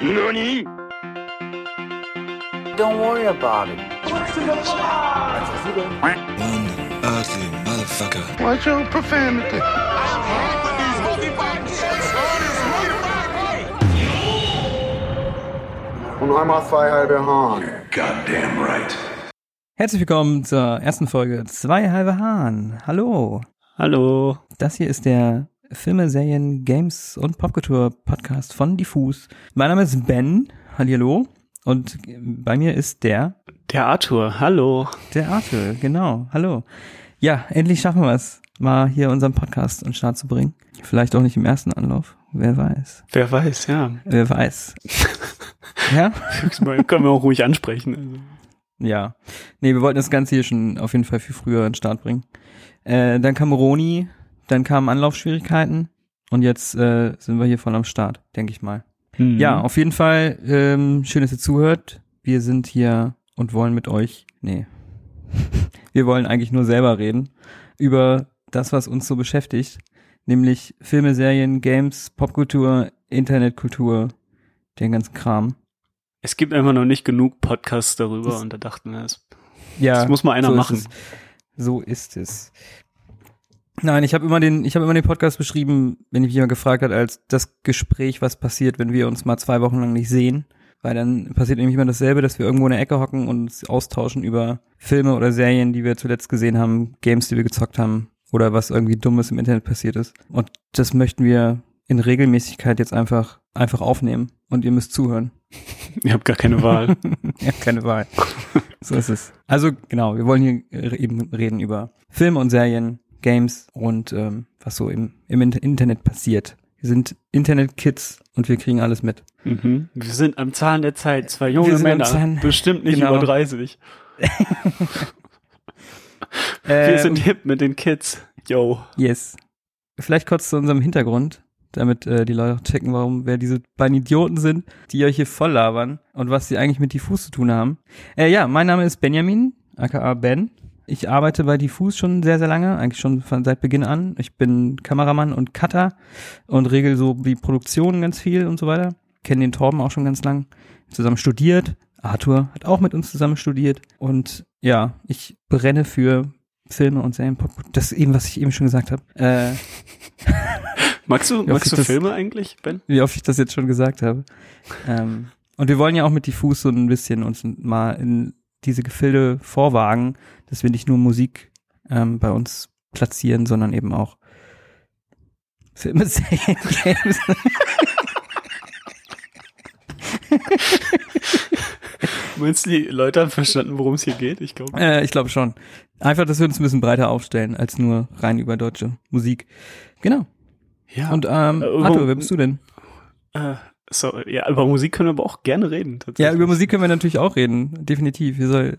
NANI? Don't worry about it. One ugly motherfucker. Watch your profanity. Und einmal zwei halbe Hahn. Goddamn right. Herzlich willkommen zur ersten Folge Zwei halbe Hahn. Hallo. Hallo. Das hier ist der Filme, Serien, Games und Popkultur Podcast von Diffus. Mein Name ist Ben. Hallo. Und bei mir ist der, Der Arthur, hallo. der Arthur. Genau. Hallo. Ja, endlich schaffen wir es, mal hier unseren Podcast an den Start zu bringen. Vielleicht auch nicht im ersten Anlauf. Wer weiß. Wer weiß, ja. Wer weiß. ja? Können wir auch ruhig ansprechen. Also. Ja. Nee, wir wollten das Ganze hier schon auf jeden Fall viel früher an den Start bringen. Äh, dann kam Roni, dann kamen Anlaufschwierigkeiten und jetzt äh, sind wir hier voll am Start, denke ich mal. Mhm. Ja, auf jeden Fall ähm, schön, dass ihr zuhört. Wir sind hier und wollen mit euch, nee, wir wollen eigentlich nur selber reden über das, was uns so beschäftigt, nämlich Filme, Serien, Games, Popkultur, Internetkultur, den ganzen Kram. Es gibt einfach noch nicht genug Podcasts darüber Das- und da dachten wir, das, Ja, das muss mal einer so machen. es. So ist es. Nein, ich habe immer den, ich habe immer den Podcast beschrieben, wenn mich jemand gefragt hat, als das Gespräch, was passiert, wenn wir uns mal zwei Wochen lang nicht sehen. Weil dann passiert nämlich immer dasselbe, dass wir irgendwo in der Ecke hocken und uns austauschen über Filme oder Serien, die wir zuletzt gesehen haben, Games, die wir gezockt haben oder was irgendwie Dummes im Internet passiert ist. Und das möchten wir in Regelmäßigkeit jetzt einfach, einfach aufnehmen. Und ihr müsst zuhören. Ihr habt gar keine Wahl. Ihr habt keine Wahl. so ist es. Also genau, wir wollen hier eben reden über Filme und Serien, Games und ähm, was so im, im In- Internet passiert. Wir sind Internet-Kids und wir kriegen alles mit. mhm. Wir sind am Zahn der Zeit, zwei junge Männer, Zahn- bestimmt nicht Genau. über 30. Äh, Wir sind hip mit den Kids. Yo. Yes. Vielleicht kurz zu unserem Hintergrund, damit äh, die Leute checken, warum wer diese beiden Idioten sind, die euch hier voll labern und was sie eigentlich mit Diffus zu tun haben. Äh, ja, mein Name ist Benjamin, aka Ben. Ich arbeite bei Diffus schon sehr, sehr lange, eigentlich schon von seit Beginn an. Ich bin Kameramann und Cutter und regel so die Produktion ganz viel und so weiter. Kenne den Torben auch schon ganz lang. Zusammen studiert. Arthur hat auch mit uns zusammen studiert. Und ja, ich brenne für Filme und Serien. Pop- Das ist eben, was ich eben schon gesagt habe. Äh, Magst du, magst du das- Filme eigentlich, Ben? wie oft ich das jetzt schon gesagt habe. Ähm, und wir wollen ja auch mit Diffus so ein bisschen uns mal in diese Gefilde vorwagen, dass wir nicht nur Musik ähm, bei uns platzieren, sondern eben auch Filme, Serien, Games. Meinst du, die Leute haben verstanden, worum es hier geht? Ich glaube. äh, ich glaube schon. Einfach, dass wir uns ein bisschen breiter aufstellen, als nur rein über deutsche Musik. Genau. Ja. Und ähm, Äh, Arthur, wer bist du denn? äh, so, ja, über Musik können wir aber auch gerne reden. Ja, über Musik können wir natürlich auch reden. Definitiv. Hier soll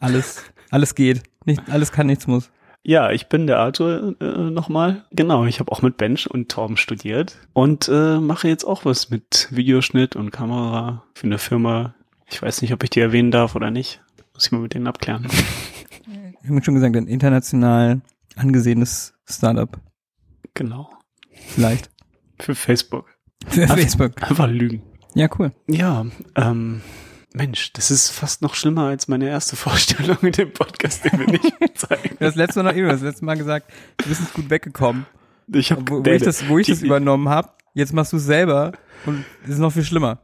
alles, alles geht. Nicht, alles kann, nichts muss. Ja, ich bin der Arthur äh, nochmal. Genau, ich habe auch mit Bench und Torben studiert und äh, mache jetzt auch was mit Videoschnitt und Kamera für eine Firma. Ich weiß nicht, ob ich die erwähnen darf oder nicht. Muss ich mal mit denen abklären. Ich habe schon gesagt, ein international angesehenes Startup. genau. Vielleicht. Für Facebook. Für Einfach- Facebook. Einfach lügen. Ja, cool. Ja, ähm, Mensch, das ist fast noch schlimmer als meine erste Vorstellung in dem Podcast, den wir nicht zeigen. Das letzte Mal noch das letzte Mal gesagt, du bist gut weggekommen. Ich hab, Wo, wo ich das, wo ich die, das übernommen habe, jetzt machst du es selber und es ist noch viel schlimmer.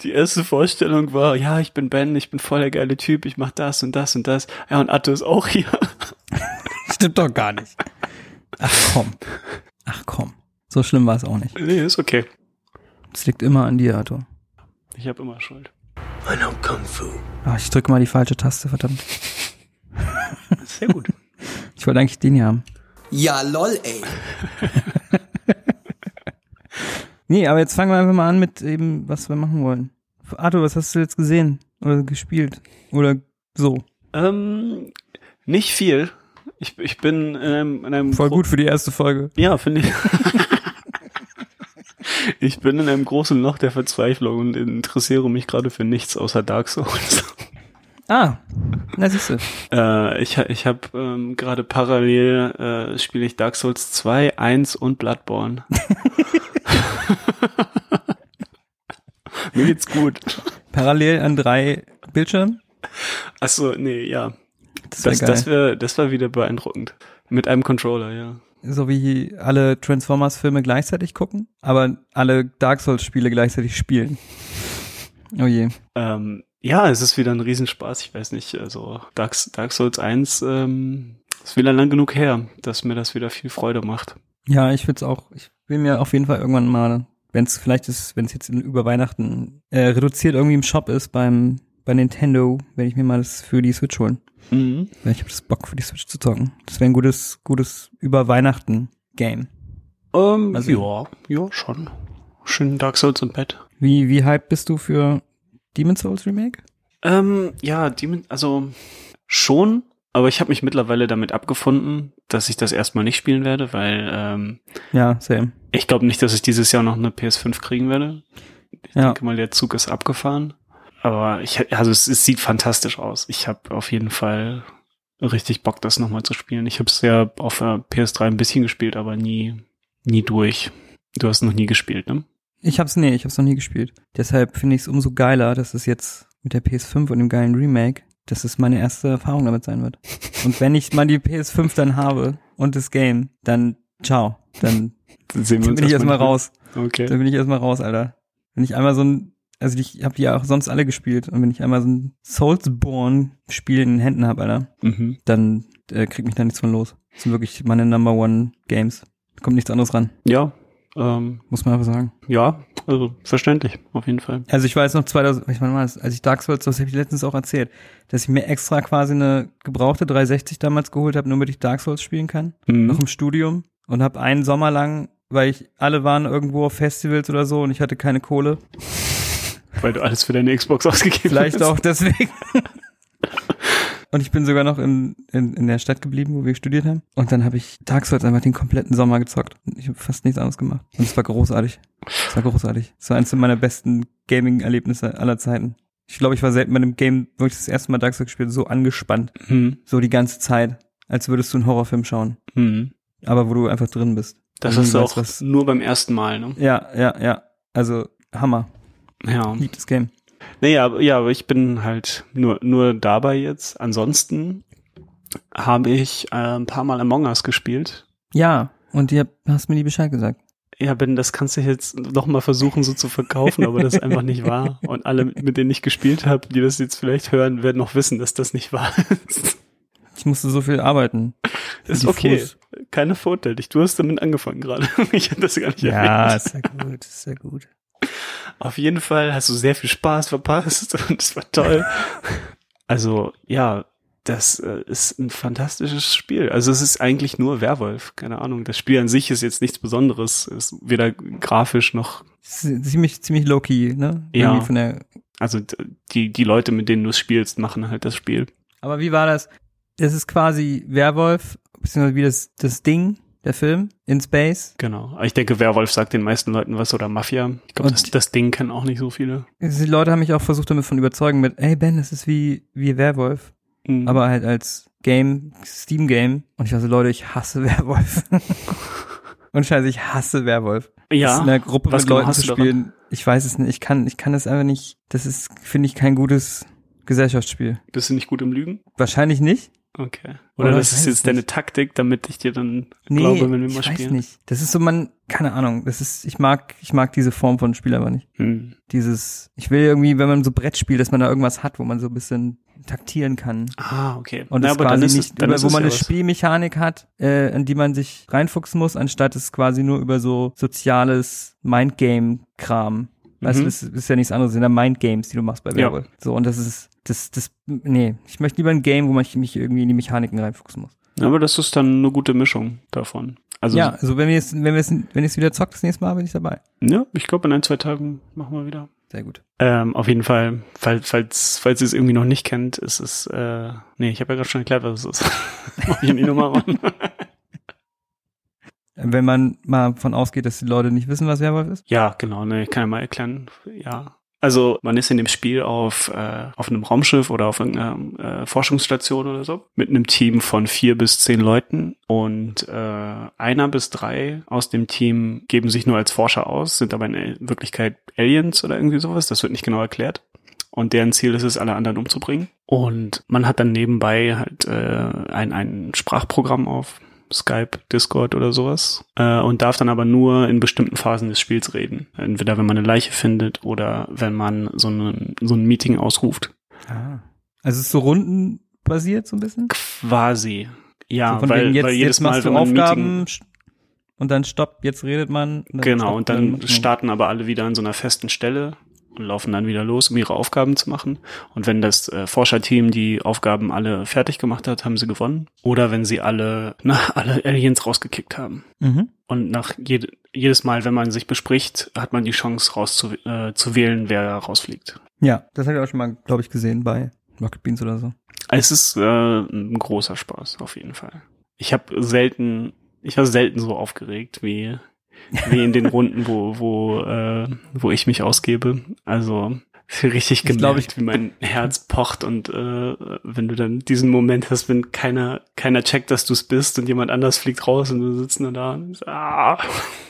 Die erste Vorstellung war, ja, ich bin Ben, ich bin voll der geile Typ, ich mach das und das und das. Ja, und Arthur ist auch hier. Stimmt doch gar nicht. Ach komm. Ach komm. So schlimm war es auch nicht. nee, ist okay. Es liegt immer an dir, Arthur. Ich habe immer Schuld. I know Kung Fu. Ah, ich drücke mal die falsche Taste, verdammt. Sehr gut. Ich wollte eigentlich den hier haben. Ja, lol, ey. Nee, aber jetzt fangen wir einfach mal an mit eben, was wir machen wollen. Arthur, was hast du jetzt gesehen? Oder gespielt? Oder so? ähm, nicht viel. Ich, ich bin in einem, in einem Voll gut für die erste Folge. Ja, finde ich. ich bin in einem großen Loch der Verzweiflung und interessiere mich gerade für nichts außer Dark Souls. Ah, na siehst du. Äh, ich ich habe ähm, gerade parallel äh, spiele ich Dark Souls 2, 1 und Bloodborne. Mir geht's gut. Parallel an drei Bildschirmen? Ach so, nee, ja. Das Das, das, wär, das war wieder beeindruckend. Mit einem Controller, ja. So wie alle Transformers-Filme gleichzeitig gucken, aber alle Dark Souls-Spiele gleichzeitig spielen. Oh je. Ähm, ja, es ist wieder ein Riesenspaß. Ich weiß nicht, also Dark, Dark Souls 1 ähm, ist wieder lang genug her, dass mir das wieder viel Freude macht. Ja, ich würde es auch, ich will mir auf jeden Fall irgendwann mal, wenn es vielleicht ist, wenn es jetzt über Weihnachten äh, reduziert irgendwie im Shop ist beim bei Nintendo, werde ich mir mal das für die Switch holen. Mhm. Weil ich habe das Bock für die Switch zu zocken. Das wäre ein gutes, gutes über Weihnachten Game. Ähm, Also- ja, ja, schon. Schön Dark Souls im Bett. Wie, wie hyped bist du für Demon's Souls Remake? Ähm, ja, Demon, also schon, aber ich habe mich mittlerweile damit abgefunden, dass ich das erstmal nicht spielen werde, weil ähm, Ja, same. ich glaube nicht, dass ich dieses Jahr noch eine PS5 kriegen werde. Ich Ja. denke mal, der Zug ist abgefahren. Aber ich, also es, es sieht fantastisch aus. Ich habe auf jeden Fall richtig Bock, das nochmal zu spielen. Ich habe es ja auf der PS3 ein bisschen gespielt, aber nie, nie durch. Du hast noch nie gespielt, ne? Ich hab's, nee, ich hab's noch nie gespielt. Deshalb finde ich es umso geiler, dass es jetzt mit der PS5 und dem geilen Remake, dass es meine erste Erfahrung damit sein wird. Und wenn ich mal die PS5 dann habe und das Game, dann ciao. Dann, Dann bin ich erstmal raus. Okay. Dann bin ich erstmal raus, Alter. Wenn ich einmal so ein, also ich habe die ja auch sonst alle gespielt und wenn ich einmal so ein Soulsborne-Spiel in den Händen habe, Alter, Mhm. dann äh, kriegt mich da nichts von los. Das sind wirklich meine Number One Games. Kommt nichts anderes ran, Ja, ähm, muss man einfach sagen. ja, also verständlich, auf jeden Fall. Also ich weiß noch 2000, ich meine mal, als ich Dark Souls, das habe ich letztens auch erzählt, dass ich mir extra quasi eine gebrauchte 360 damals geholt habe, nur damit ich Dark Souls spielen kann, Mhm. noch im Studium und habe einen Sommer lang, weil ich alle waren irgendwo auf Festivals oder so und ich hatte keine Kohle, Weil du alles für deine Xbox ausgegeben vielleicht hast. auch deswegen. Und ich bin sogar noch in, in, in der Stadt geblieben, wo wir studiert haben. Und dann habe ich Dark Souls einfach den kompletten Sommer gezockt. Ich habe fast nichts anderes gemacht. Und es war großartig. Es war großartig. Es war eines meiner besten Gaming-Erlebnisse aller Zeiten. Ich glaube, ich war selten bei einem Game, wo ich das erste Mal Dark Souls gespielt habe, so angespannt. Mhm. So die ganze Zeit. Als würdest du einen Horrorfilm schauen. Mhm. Aber wo du einfach drin bist. Das hast du weißt, auch was- nur beim ersten Mal, ne? Ja, ja, ja. Also, Hammer. Ja. Lieb das Game. Naja, ja, aber ich bin halt nur, nur dabei jetzt. Ansonsten habe ich äh, ein paar Mal Among Us gespielt. Ja. Und du hast mir nie Bescheid gesagt. Ja, Ben, das kannst du jetzt noch mal versuchen so zu verkaufen, aber das ist einfach nicht wahr. Und alle, mit denen ich gespielt habe, die das jetzt vielleicht hören, werden noch wissen, dass das nicht wahr ist. Ich musste so viel arbeiten. Ist okay. Fuß. Keine Vorteile. Du hast damit angefangen gerade. Ich hatte das gar nicht Ja, erwähnt. ist ja gut, ist ja gut. Auf jeden Fall hast du sehr viel Spaß verpasst und es war toll. Also, ja, das äh, ist ein fantastisches Spiel. Also es ist eigentlich nur Werwolf, keine Ahnung. Das Spiel an sich ist jetzt nichts Besonderes, ist weder grafisch noch, Ziemlich, ziemlich low-key, ne? Ja. Irgendwie Von der, also die, die Leute, mit denen du es spielst, machen halt das Spiel. aber wie war das? Das ist quasi Werwolf, beziehungsweise wie das, das Ding, der Film, in Space. Genau. Ich denke, Werwolf sagt den meisten Leuten was oder Mafia. Ich glaube, das, das Ding kennen auch nicht so viele. Die Leute haben mich auch versucht damit von überzeugen mit, ey Ben, das ist wie, wie Werwolf. Mhm. Aber halt als Game, Steam-Game. Und ich war so, Leute, ich hasse Werwolf. Und scheiße, ich hasse Werwolf. Das ja, in einer Gruppe mit genau Leuten zu du daran? spielen. Ich weiß es nicht. Ich kann, ich kann das einfach nicht. Das ist, finde ich, kein gutes Gesellschaftsspiel. bist du nicht gut im Lügen? Wahrscheinlich nicht. Okay. Oder, Oder das ich ist weiß jetzt deine. Taktik, damit ich dir dann Nee, glaube, wenn wir ich mal weiß spielen. nicht. Das ist so, man, keine Ahnung. Das ist, ich mag, ich mag diese Form von Spiel aber nicht. Hm. Dieses, ich will irgendwie, wenn man so Brett spielt, dass man da irgendwas hat, wo man so ein bisschen taktieren kann. Ah, okay. Und Na, das dann quasi ist nicht, es, wo man ja eine was. Spielmechanik hat, äh, in die man sich reinfuchsen muss, anstatt es quasi nur über so soziales Mindgame-Kram. Weißt Mhm. du, das ist ja nichts anderes, das sind ja Mindgames, die du machst bei Ja. Werwolf. So, und das ist, das, das, nee, ich möchte lieber ein Game, wo man mich irgendwie in die Mechaniken reinfuchsen muss. Aber das ist dann eine gute Mischung davon. Also, ja, also wenn wir jetzt, wenn wir jetzt, wenn ich es wieder zockt, das nächste Mal bin ich dabei. ja ich glaube, in ein, zwei Tagen machen wir wieder. Sehr gut. Ähm, auf jeden Fall, falls, falls, falls ihr es irgendwie noch nicht kennt, ist es, äh, nee, ich habe ja gerade schon erklärt, was es ist. Mach ich nicht nochmal an. Wenn man mal von ausgeht, dass die Leute nicht wissen, was Werwolf ist. Ja, genau, ne, ich kann ja mal erklären. Ja, Also man ist in dem Spiel auf, äh, auf einem Raumschiff oder auf irgendeiner äh, Forschungsstation oder so mit einem Team von vier bis zehn Leuten und äh, einer bis drei aus dem Team geben sich nur als Forscher aus, sind aber in Wirklichkeit Aliens oder irgendwie sowas. Das wird nicht genau erklärt. Und deren Ziel ist es, alle anderen umzubringen. Und man hat dann nebenbei halt äh, ein, ein Sprachprogramm auf, Skype, Discord oder sowas äh, und darf dann aber nur in bestimmten Phasen des Spiels reden. Entweder wenn man eine Leiche findet oder wenn man so, einen, so ein Meeting ausruft. Ah. Also es ist so rundenbasiert so ein bisschen? Quasi. Ja, so weil, jetzt, weil jedes jetzt Mal, wenn man Aufgaben Meeting, und dann stopp, jetzt redet man. Und genau, stoppt, und dann starten aber alle wieder an so einer festen Stelle und laufen dann wieder los, um ihre Aufgaben zu machen. Und wenn das äh, Forscherteam die Aufgaben alle fertig gemacht hat, haben sie gewonnen. Oder wenn sie alle, na, alle Aliens rausgekickt haben. Mhm. Und nach jed jedes Mal, wenn man sich bespricht, hat man die Chance rauszu äh, zu wählen, wer rausfliegt. Ja, das habe ich auch schon mal, glaube ich, gesehen bei Rocket Beans oder so. Es ist äh, ein großer Spaß, auf jeden Fall. Ich habe selten, ich war selten so aufgeregt wie, wie in den Runden, wo, wo, äh, wo ich mich ausgebe. Also richtig Ich glaub, gemerkt, ich- wie mein Herz pocht und äh, wenn du dann diesen Moment hast, wenn keiner, keiner checkt, dass du es bist und jemand anders fliegt raus und du sitzt nur da und ah.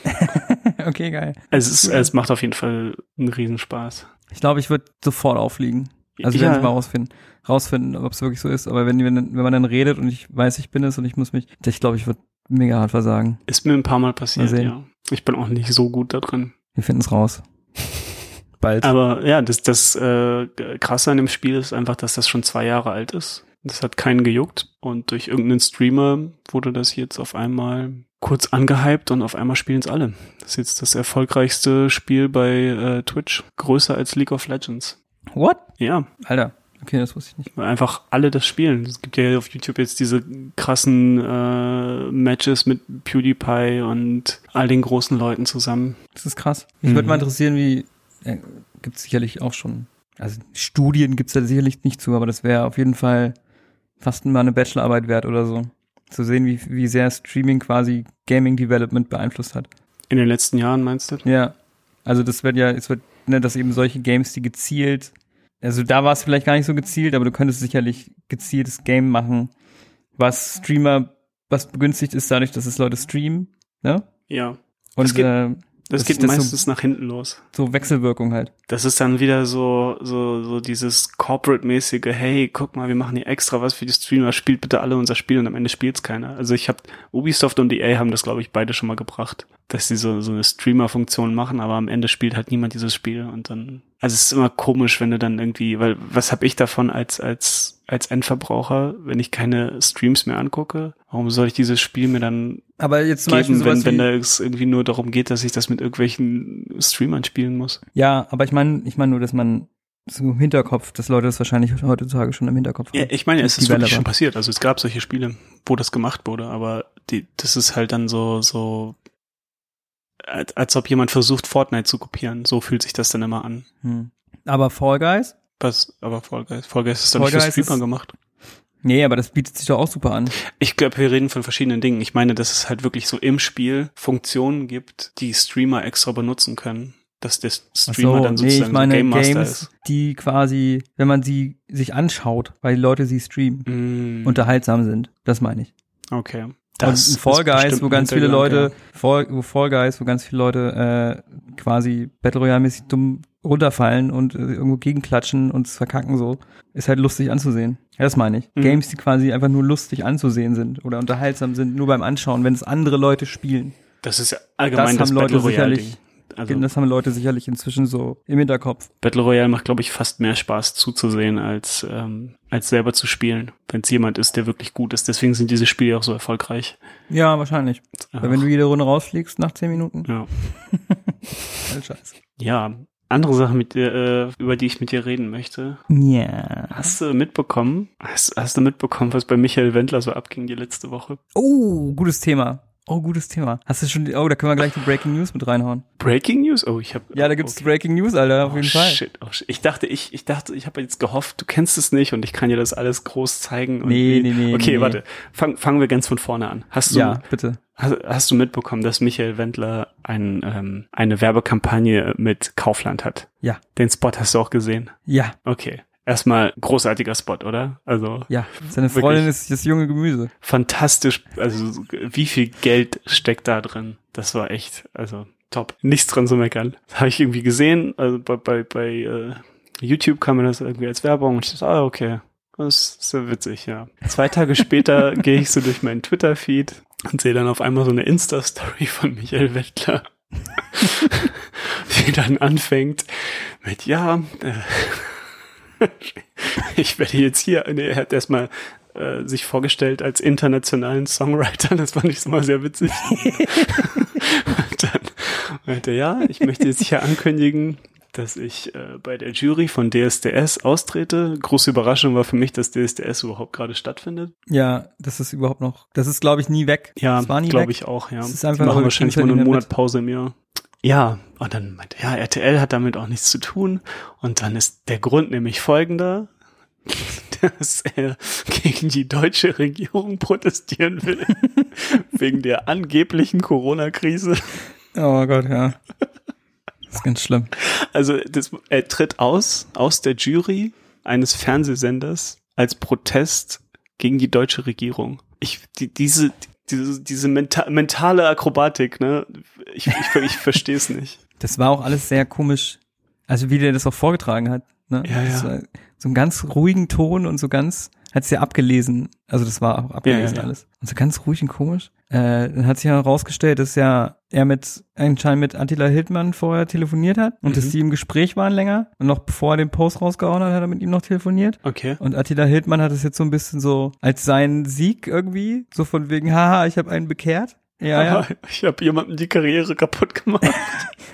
okay, geil. Es, ist, es macht auf jeden Fall einen Riesenspaß. Ich glaube, ich würde sofort aufliegen. Also Ja. werden wir mal rausfinden, rausfinden, ob es wirklich so ist. Aber wenn, wenn, wenn man dann redet und ich weiß, ich bin es und ich muss mich, ich glaube, ich würde mega hart versagen. Ist mir ein paar Mal passiert, Mal sehen. ja. Ich bin auch nicht so gut da drin. Wir finden es raus. Bald. Aber ja, das, das äh, Krasse an dem Spiel ist einfach, dass das schon zwei Jahre alt ist. Das hat keinen gejuckt. Und durch irgendeinen Streamer wurde das jetzt auf einmal kurz angehypt und auf einmal spielen es alle. Das ist jetzt das erfolgreichste Spiel bei äh, Twitch. Größer als League of Legends. What? Ja, Alter. Okay, das wusste ich nicht. weil einfach alle das spielen. Es gibt ja auf YouTube jetzt diese krassen äh, Matches mit PewDiePie und all den großen Leuten zusammen. Das ist krass. Mich würde Mhm. mal interessieren, wie, äh, gibt es sicherlich auch schon, also Studien gibt's da sicherlich nicht zu, aber das wäre auf jeden Fall fast mal eine Bachelorarbeit wert oder so. Zu sehen, wie, wie sehr Streaming quasi Gaming Development beeinflusst hat. In den letzten Jahren meinst du? Ja. Also das wird ja, es wird, ne, dass eben solche Games, die gezielt, also da war es vielleicht gar nicht so gezielt, aber du könntest sicherlich gezieltes Game machen, was Streamer, was begünstigt ist dadurch, dass es Leute streamen, ne? Ja. Und Es geht- äh, Das, Das- geht das so- meistens nach hinten los. so Wechselwirkung halt. Das ist dann wieder so, so, so dieses Corporate-mäßige, hey, guck mal, wir machen hier extra was für die Streamer, spielt bitte alle unser Spiel und am Ende spielt's keiner. Also ich habe Ubisoft und EA haben das, glaube ich, beide schon mal gebracht, dass sie so, so eine Streamer-Funktion machen, aber am Ende spielt halt niemand dieses Spiel und dann, also es ist immer komisch, wenn du dann irgendwie, weil was habe ich davon als, als, als Endverbraucher, wenn ich keine Streams mehr angucke? Warum soll ich dieses Spiel mir dann Aber jetzt zum Beispiel geben, sowas wenn, wenn wie, da es irgendwie nur darum geht, dass ich das mit irgendwelchen Streamern spielen muss? ja, aber ich meine, ich meine nur, dass man so im Hinterkopf, dass Leute das wahrscheinlich heutzutage schon im Hinterkopf haben. Ja, ich meine, es ist wirklich schon passiert. Also es gab solche Spiele, wo das gemacht wurde, aber die, das ist halt dann so, so, als, als ob jemand versucht, Fortnite zu kopieren. So fühlt sich das dann immer an. Hm. Aber Fall Guys? Was, aber Fall Guys, Fall Guys ist doch Fall nicht für Streamer gemacht. Nee, aber das bietet sich doch auch super an. Ich glaube, wir reden von verschiedenen Dingen. Ich meine, dass es halt wirklich so im Spiel Funktionen gibt, die Streamer extra benutzen können. Dass der Streamer so, dann nee, sozusagen ich meine so Game Master Games, ist. die quasi, wenn man sie sich anschaut, weil die Leute sie streamen, Mm, unterhaltsam sind. Das meine ich. okay. und Das ein Fall ist Guys, wo ganz viele Leute, Fall, wo Fall Guys, wo ganz viele Leute äh, quasi Battle Royale-mäßig dumm runterfallen und äh, irgendwo gegenklatschen und es verkacken so, ist halt lustig anzusehen. Ja, das meine ich. Mhm. Games, die quasi einfach nur lustig anzusehen sind oder unterhaltsam sind, nur beim Anschauen, wenn es andere Leute spielen. Das ist allgemein Das das, haben Leute Battle Royale Ding. Also Das haben Leute sicherlich inzwischen so im Hinterkopf. Battle Royale macht, glaube ich, fast mehr Spaß zuzusehen, als, ähm, als selber zu spielen, wenn es jemand ist, der wirklich gut ist. Deswegen sind diese Spiele auch so erfolgreich. Ja, wahrscheinlich. Weil wenn du jede Runde rausfliegst nach zehn Minuten, ja. scheiße. ja, andere Sache, mit dir, äh, über die ich mit dir reden möchte. Ja. Hast du mitbekommen? Hast, hast du mitbekommen, was bei Michael Wendler so abging die letzte Woche? Oh, gutes Thema. Oh, gutes Thema. Hast du schon, oh, da können wir gleich die Breaking News mit reinhauen. Breaking News? Oh, ich habe Ja, da gibt's Breaking News, Alter, auf oh, jeden Fall. Shit, oh shit. Ich dachte, ich, ich dachte, ich habe jetzt gehofft, du kennst es nicht und ich kann dir das alles groß zeigen. und Nee, nee, nee, Okay, nee. warte. Fang, fangen wir ganz von vorne an. Hast du, Ja, bitte. hast, hast du mitbekommen, dass Michael Wendler ein, ähm, eine Werbekampagne mit Kaufland hat? Ja. Den Spot hast du auch gesehen? Ja, Okay. Erstmal großartiger Spot, oder? Also ja. Seine. Freundin ist das junge Gemüse. fantastisch. Also wie viel Geld steckt da drin? Das war echt, also top. Nichts dran zu meckern. Habe ich irgendwie gesehen. Also bei, bei, bei äh, YouTube kam mir das irgendwie als Werbung und ich dachte, ah, okay. Das ist sehr witzig, ja. Zwei Tage später gehe ich so durch meinen Twitter-Feed und sehe dann auf einmal so eine Insta-Story von Michael Wettler. die dann anfängt mit, ja, äh, ich werde jetzt hier, nee, er hat erstmal äh, sich vorgestellt als internationalen Songwriter, das fand ich so mal sehr witzig. und dann meinte er, ja, ich möchte jetzt hier ankündigen, dass ich äh, bei der Jury von DSDS austrete. Große Überraschung war für mich, dass DSDS überhaupt gerade stattfindet. Ja, das ist überhaupt noch, das ist glaube ich nie weg. Ja, glaube ich auch, ja. Das ist Die einfach machen aber wahrscheinlich kriegt's mal ja eine nicht mehr mit. Monatpause im Jahr. Ja, und dann meinte, ja, RTL hat damit auch nichts zu tun. Und dann ist der Grund nämlich folgender, dass er gegen die deutsche Regierung protestieren will. wegen der angeblichen Corona-Krise. Oh Gott, ja. Das ist ganz schlimm. Also das, er tritt aus, aus der Jury eines Fernsehsenders als Protest gegen die deutsche Regierung. Ich, die, diese, diese, diese menta mentale Akrobatik, ne? Ich, ich, ich verstehe es nicht. Das war auch alles sehr komisch. Also wie der das auch vorgetragen hat. Ne? Ja, ja. so einen ganz ruhigen Ton und so ganz, hat es ja abgelesen. Also das war auch abgelesen ja, ja. alles. Und so ganz ruhig und komisch. Äh, dann hat sich herausgestellt, dass ja er mit anscheinend mit Attila Hildmann vorher telefoniert hat und Mhm. dass die im Gespräch waren länger. Und noch bevor er den Post rausgehauen hat, hat er mit ihm noch telefoniert. Okay. Und Attila Hildmann hat es jetzt so ein bisschen so als seinen Sieg irgendwie, so von wegen, haha, ich habe einen bekehrt. Ja, ja. Ich habe jemandem die Karriere kaputt gemacht.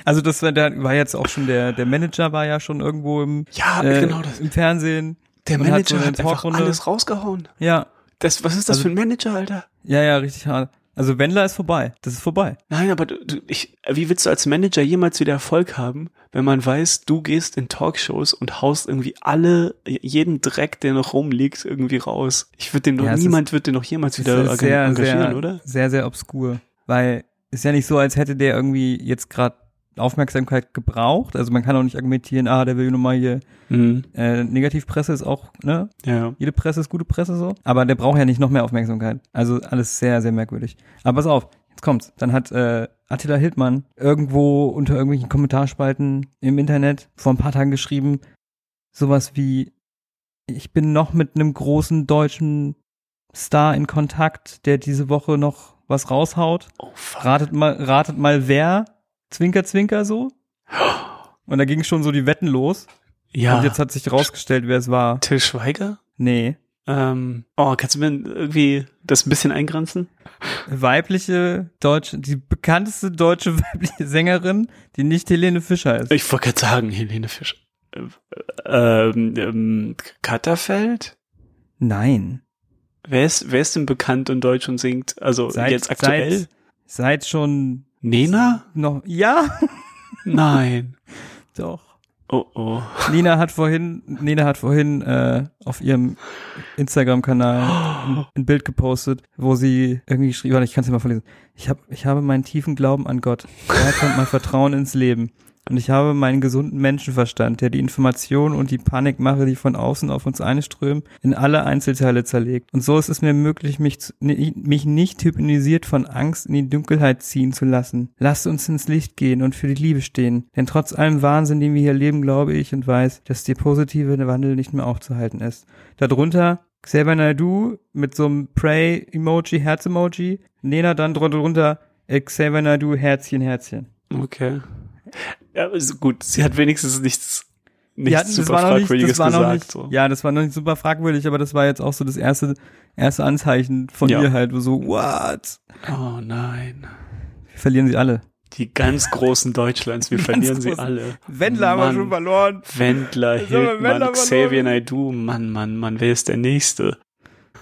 Also das war, der war jetzt auch schon der, der Manager war ja schon irgendwo im, Ja, äh, genau das. im Fernsehen. Der und hat Manager so hat, einfach alles rausgehauen. Ja, Das, was ist das Also- für ein Manager, Alter? ja, ja, richtig hart. Also Wendler ist vorbei. Das ist vorbei. Nein, aber du, du, ich, wie willst du als Manager jemals wieder Erfolg haben, wenn man weiß, du gehst in Talkshows und haust irgendwie alle, jeden Dreck, der noch rumliegt, irgendwie raus. Ich würde dem doch, Ja, niemand wird den noch jemals wieder ist sehr, engagieren, sehr, oder? sehr, sehr obskur. Weil ist ja nicht so, als hätte der irgendwie jetzt gerade Aufmerksamkeit gebraucht. Also man kann auch nicht argumentieren, ah, der will nur mal hier, Mhm. äh, Negativpresse ist auch, ne, Ja. jede Presse ist gute Presse so. Aber der braucht ja nicht noch mehr Aufmerksamkeit. Also alles sehr, sehr merkwürdig. Aber pass auf, jetzt kommt's. Dann hat äh, Attila Hildmann irgendwo unter irgendwelchen Kommentarspalten im Internet vor ein paar Tagen geschrieben, sowas wie, ich bin noch mit einem großen deutschen Star in Kontakt, der diese Woche noch was raushaut. Oh, fuck. Ratet mal, ratet mal wer? Zwinker, zwinker so. Und da ging schon so die Wetten los. Ja. Und jetzt hat sich rausgestellt, wer es war. Till Schweiger? Nee. Ähm, oh, kannst du mir irgendwie das ein bisschen eingrenzen? weibliche deutsche, die bekannteste deutsche weibliche Sängerin, die nicht Helene Fischer ist. Ich wollte gerade sagen, Helene Fischer. Äh, Ähm, ähm, Katterfeld? Nein. Wer ist, wer ist denn bekannt und deutsch und singt? Also jetzt aktuell? Seit, seit schon Nena? noch, ja, Nein. doch. Oh oh. Nina hat vorhin, Nina hat vorhin äh, auf ihrem Instagram-Kanal ein, Bild gepostet, wo sie irgendwie geschrieben hat, ich kann es mal vorlesen. Ich, hab, ich habe meinen tiefen Glauben an Gott. Er kommt mein Vertrauen ins Leben. Und ich habe meinen gesunden Menschenverstand, der die Information und die Panikmache, die von außen auf uns einströmen, in alle Einzelteile zerlegt. Und so ist es mir möglich, mich, mich nicht hypnotisiert von Angst in die Dunkelheit ziehen zu lassen. Lasst uns ins Licht gehen und für die Liebe stehen. Denn trotz allem Wahnsinn, den wir hier leben, glaube ich und weiß, dass der positive Wandel nicht mehr aufzuhalten ist. Darunter Xavier Naidoo mit so einem Pray-Emoji, Herz-Emoji. Lena dann drunter Xavier Naidoo, Herzchen, Herzchen. Okay. Ja, gut. Sie hat wenigstens nichts, nichts hatten- super nicht- fragwürdiges noch gesagt. nicht, so. Ja, das war noch nicht super fragwürdig, aber das war jetzt auch so das erste, erste Anzeichen von Ja. ihr halt, wo so, what? Oh nein. Wir verlieren sie alle. Die ganz großen Deutschlands, wir verlieren sie großen. alle. Wendler haben wir Mann. schon verloren. Wendler, Hildmann, Wendler Xavier. Naidoo, Mann, Mann, Mann, wer ist der Nächste?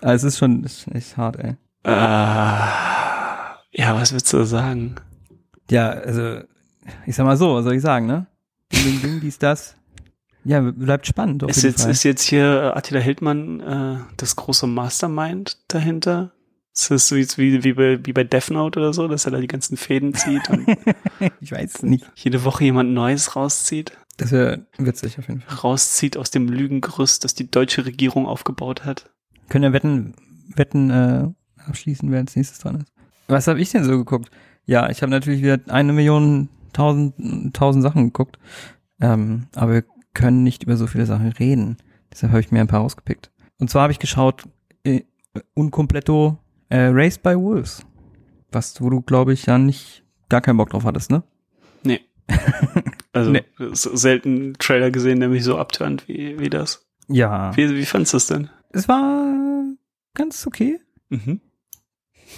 Ah, es ist schon ist echt hart, ey. Ah, Ja, was willst du sagen? Ja, also, ich sag mal so, was soll ich sagen, ne? Ding, ding, ding, dies, das. Ja, bleibt spannend. Auf Ist jeden jetzt, Fall. ist jetzt hier Attila Hildmann äh, das große Mastermind dahinter? Ist das so wie, wie, bei, wie bei Death Note oder so, dass er da die ganzen Fäden zieht und ich weiß nicht. jede Woche jemand Neues rauszieht? Das wäre witzig auf jeden Fall. Rauszieht aus dem Lügengerüst, das die deutsche Regierung aufgebaut hat. Können ja Wetten, Wetten äh, abschließen, wer als nächstes dran ist. Was habe ich denn so geguckt? Ja, ich habe natürlich wieder eine Million tausend, tausend Sachen geguckt. Ähm, aber wir können nicht über so viele Sachen reden. Deshalb habe ich mir ein paar rausgepickt. Und zwar habe ich geschaut, äh, un completo äh, Raised by Wolves. Was, wo du, glaube ich, ja nicht gar keinen Bock drauf hattest, ne? Nee. Also Nee. selten einen Trailer gesehen, der mich so abtönt wie, wie das. Ja. Wie, wie fandst du es denn? Es war ganz okay. Mhm.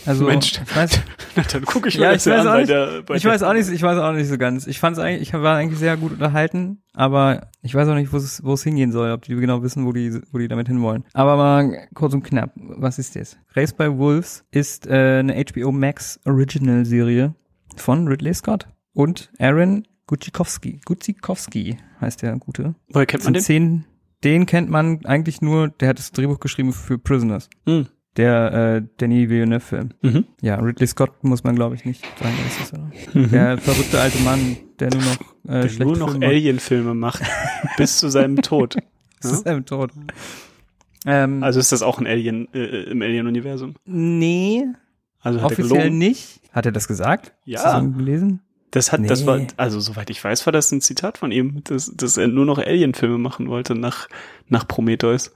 Also, Mensch. ich weiß, Na, dann gucke ich Ja, mir ich das ja weiß an auch bei nicht. der, bei ich weiß auch nicht, ich weiß auch nicht so ganz. Ich fand's eigentlich, ich war eigentlich sehr gut unterhalten, aber ich weiß auch nicht, wo es, wo es hingehen soll, ob die genau wissen, wo die, wo die damit hinwollen. Aber mal kurz und knapp, was ist das? Race by Wolves ist äh, eine HBO Max Original Serie von Ridley Scott und Aaron Gutzikowski. Gutzikowski heißt der Gute. Woher kennt man den? zehn, den kennt man eigentlich nur, der hat das Drehbuch geschrieben für Prisoners. Hm. Der äh, Danny Villeneuve-Film. Mhm. Ja, Ridley Scott muss man, glaube ich, nicht sagen, wer ist das, oder? Mhm. Der verrückte alte Mann, der nur noch äh, Der nur noch. Alien-Filme macht. bis zu seinem Tod. Das ist einem tot. Ähm, Also ist das auch ein Alien äh, im Alien-Universum? nee, Also hat offiziell nicht. Hat er das gesagt? Ja. Hast du das gelesen? Das hat, das war, Nee. also soweit ich weiß, war das ein Zitat von ihm, dass, dass er nur noch Alien-Filme machen wollte nach, nach Prometheus.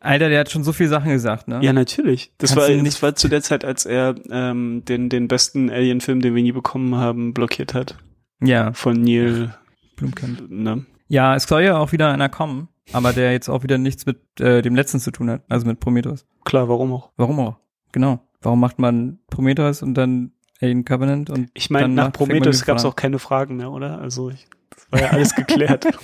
Alter, der hat schon so viele Sachen gesagt, ne? Ja, natürlich. Das Kannst war, nicht- das war zu der Zeit, als er ähm, den, den besten Alien-Film, den wir nie bekommen haben, blockiert hat. Ja, Von Neil, Blumkamp. ne? Ja, es soll ja auch wieder einer kommen, aber der jetzt auch wieder nichts mit äh, dem letzten zu tun hat, also mit Prometheus. Klar, warum auch? Warum auch? Genau. Warum macht man Prometheus und dann Alien Covenant und Ich meine, nach Prometheus gab es auch keine Fragen mehr, oder? Also ich, das war ja alles geklärt.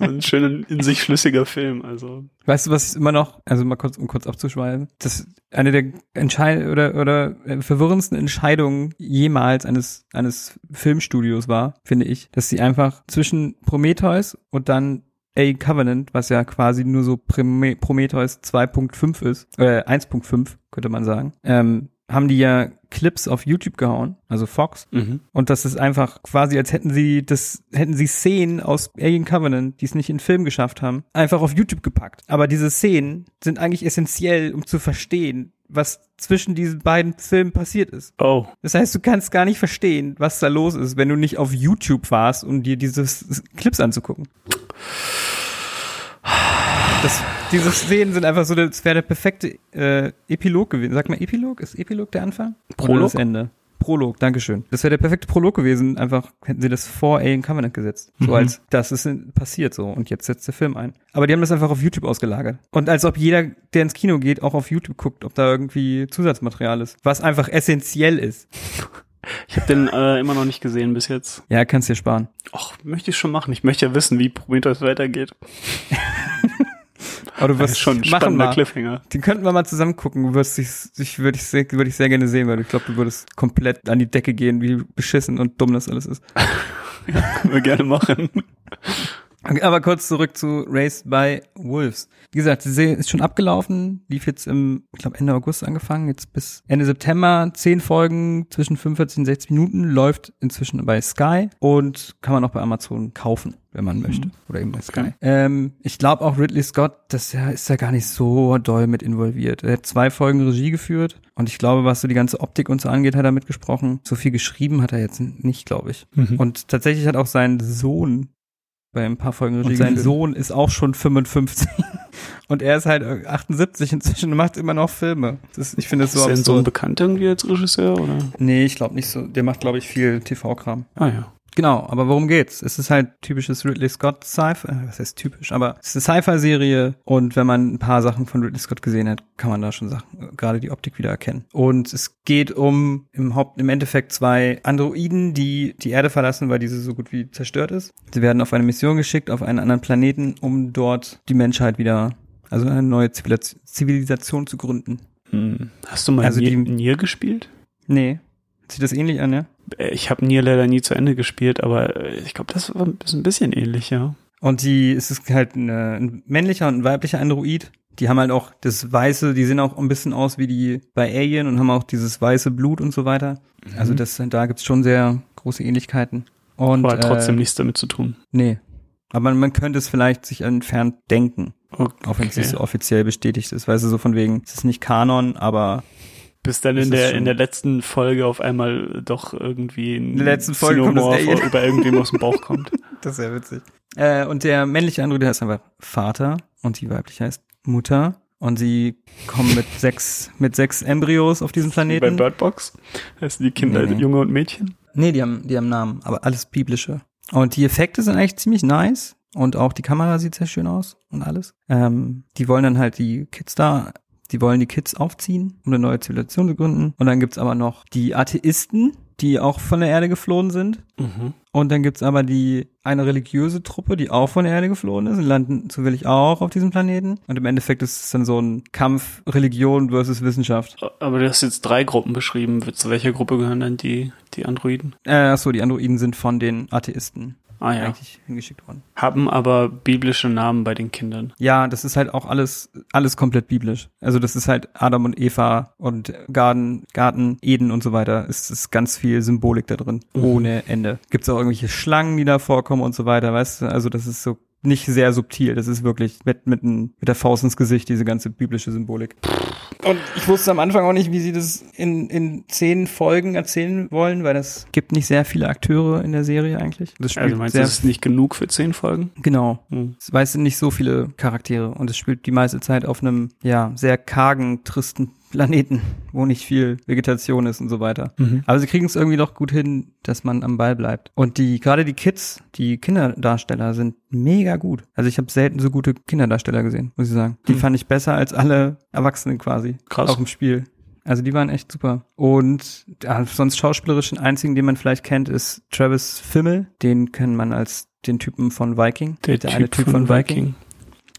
war ein schöner, in sich schlüssiger Film, also. Weißt du, was ich immer noch, also mal kurz, um kurz abzuschweifen, das eine der Entscheid oder oder äh, verwirrendsten Entscheidungen jemals eines eines Filmstudios war, finde ich, dass sie einfach zwischen Prometheus und dann A Covenant, was ja quasi nur so Prome- Prometheus 2.5 ist, äh 1.5 könnte man sagen, ähm, haben die ja Clips auf YouTube gehauen, also Fox, Mhm. und das ist einfach quasi, als hätten sie das, hätten sie Szenen aus Alien Covenant, die es nicht in Film geschafft haben, einfach auf YouTube gepackt. Aber diese Szenen sind eigentlich essentiell, um zu verstehen, was zwischen diesen beiden Filmen passiert ist. Oh. Das heißt, du kannst gar nicht verstehen, was da los ist, wenn du nicht auf YouTube warst, um dir diese Clips anzugucken. Das, diese Szenen sind einfach so, das wäre der perfekte äh, Epilog gewesen. Sag mal Epilog? Ist Epilog der Anfang? Oder Prolog? das Ende? Prolog, Dankeschön. Das wäre der perfekte Prolog gewesen. Einfach hätten sie das vor Alien Covenant gesetzt. So Mhm. als, das ist passiert so und jetzt setzt der Film ein. Aber die haben das einfach auf YouTube ausgelagert. Und als ob jeder, der ins Kino geht, auch auf YouTube guckt, ob da irgendwie Zusatzmaterial ist. Was einfach essentiell ist. Ich habe den äh, immer noch nicht gesehen bis jetzt. Ja, kannst dir sparen. Och, möchte ich schon machen. Ich möchte ja wissen, wie Prometheus weitergeht. Aber du Das wirst ist schon machen spannender mal. Cliffhanger. Den könnten wir mal zusammen gucken. Du wirst dich, ich würde ich sehr, würde ich sehr gerne sehen, weil ich glaube, du würdest komplett an die Decke gehen, wie beschissen und dumm das alles ist. Können wir gerne machen. Aber kurz zurück zu Race by Wolves. Wie gesagt, die Serie ist schon abgelaufen, lief jetzt im, ich glaube Ende August angefangen, jetzt bis Ende September, zehn Folgen zwischen 45 und 60 Minuten, läuft inzwischen bei Sky und kann man auch bei Amazon kaufen, wenn man möchte. Oder eben bei Sky. Okay. Ähm, ich glaube auch Ridley Scott, das ist ja gar nicht so doll mit involviert. Er hat zwei Folgen Regie geführt und ich glaube, was so die ganze Optik und so angeht, hat er mitgesprochen. So viel geschrieben hat er jetzt nicht, glaube ich. Mhm. Und tatsächlich hat auch sein Sohn bei ein paar Folgen Regie. Und sein Sohn ist auch schon 55. Und er ist halt 78 inzwischen und macht immer noch Filme. Das, ich finde das so ist dein Sohn absurd. bekannt irgendwie als Regisseur, oder? Nee, ich glaube nicht so. Der macht, glaube ich, viel TV-Kram. Ah ja. Genau, aber worum geht's? Es ist halt typisches Ridley Scott Sci-Fi, äh, was heißt typisch, aber es ist eine Sci-Fi-Serie und wenn man ein paar Sachen von Ridley Scott gesehen hat, kann man da schon Sachen, äh, gerade die Optik wieder erkennen. Und es geht um im Haupt, im Endeffekt zwei Androiden, die die Erde verlassen, weil diese so gut wie zerstört ist. Sie werden auf eine Mission geschickt, auf einen anderen Planeten, um dort die Menschheit wieder, also eine neue Zivilis- Zivilisation zu gründen. Hm. Hast du mal Also Nier, die- Nier gespielt? Nee. Sieht das ähnlich an, ja? Äh, Ich habe Nier leider nie zu Ende gespielt, aber äh, ich glaube, das war ist ein bisschen ähnlich, ja. Und die, es ist halt eine, ein männlicher und ein weiblicher Android. Die haben halt auch das weiße, die sehen auch ein bisschen aus wie die bei Alien und haben auch dieses weiße Blut und so weiter. Also Mhm. das, da gibt's schon sehr große Ähnlichkeiten. Und, Aber hat trotzdem äh, nichts damit zu tun. Nee. Aber man, man könnte es vielleicht sich entfernt denken, Okay. auch wenn es nicht so offiziell bestätigt ist. Weißt du, so von wegen, es ist nicht Kanon, aber Bis dann in der, in der letzten Folge auf einmal doch irgendwie ein In der letzten Folge kommt das über irgendwem aus dem Bauch kommt. Das ist sehr witzig. Äh, und der männliche Android der heißt einfach Vater und die weibliche heißt Mutter. Und sie kommen mit sechs, mit sechs Embryos auf diesem Wie bei Planeten. Bird Box heißen die Kinder Nee. Junge und Mädchen. Nee, die haben, die haben Namen, aber alles biblische. Und die Effekte sind eigentlich ziemlich nice. Und auch die Kamera sieht sehr schön aus und alles. Ähm, die wollen dann halt die Kids da, die wollen die Kids aufziehen, um eine neue Zivilisation zu gründen. Und dann gibt's aber noch die Atheisten, die auch von der Erde geflohen sind. Mhm. Und dann gibt's aber die eine religiöse Truppe, die auch von der Erde geflohen ist und landen zufällig auch auf diesem Planeten. Und im Endeffekt ist es dann so ein Kampf Religion versus Wissenschaft. Aber du hast jetzt drei Gruppen beschrieben. Zu welcher Gruppe gehören dann die, die Androiden? Äh, achso, die Androiden sind von den Atheisten Ah ja. eigentlich hingeschickt worden. Haben aber biblische Namen bei den Kindern. Ja, das ist halt auch alles, alles komplett biblisch. Also das ist halt Adam und Eva und Garten, Garten, Eden und so weiter. Es ist ganz viel Symbolik da drin. Ohne Ende. Gibt's auch irgendwelche Schlangen, die da vorkommen und so weiter, weißt du? Also das ist so nicht sehr subtil. Das ist wirklich mit, mit, mit der Faust ins Gesicht, diese ganze biblische Symbolik. Und ich wusste am Anfang auch nicht, wie sie das in, in zehn Folgen erzählen wollen, weil das gibt nicht sehr viele Akteure in der Serie eigentlich. Das spielt Also meinst du, sehr das ist nicht genug für zehn Folgen? Genau. Hm. Es weiß sind nicht so viele Charaktere und es spielt die meiste Zeit auf einem, ja, sehr kargen, tristen Planeten, wo nicht viel Vegetation ist und so weiter. Mhm. Aber sie kriegen es irgendwie doch gut hin, dass man am Ball bleibt. Und die, gerade die Kids, die Kinderdarsteller sind mega gut. Also ich habe selten so gute Kinderdarsteller gesehen, muss ich sagen. Die Hm. fand ich besser als alle Erwachsenen quasi. Krass. Auch im Spiel. Also die waren echt super. Und ja, sonst schauspielerisch den einzigen, den man vielleicht kennt, ist Travis Fimmel. Den kennt man als den Typen von Viking. Der, eine Typ von Viking.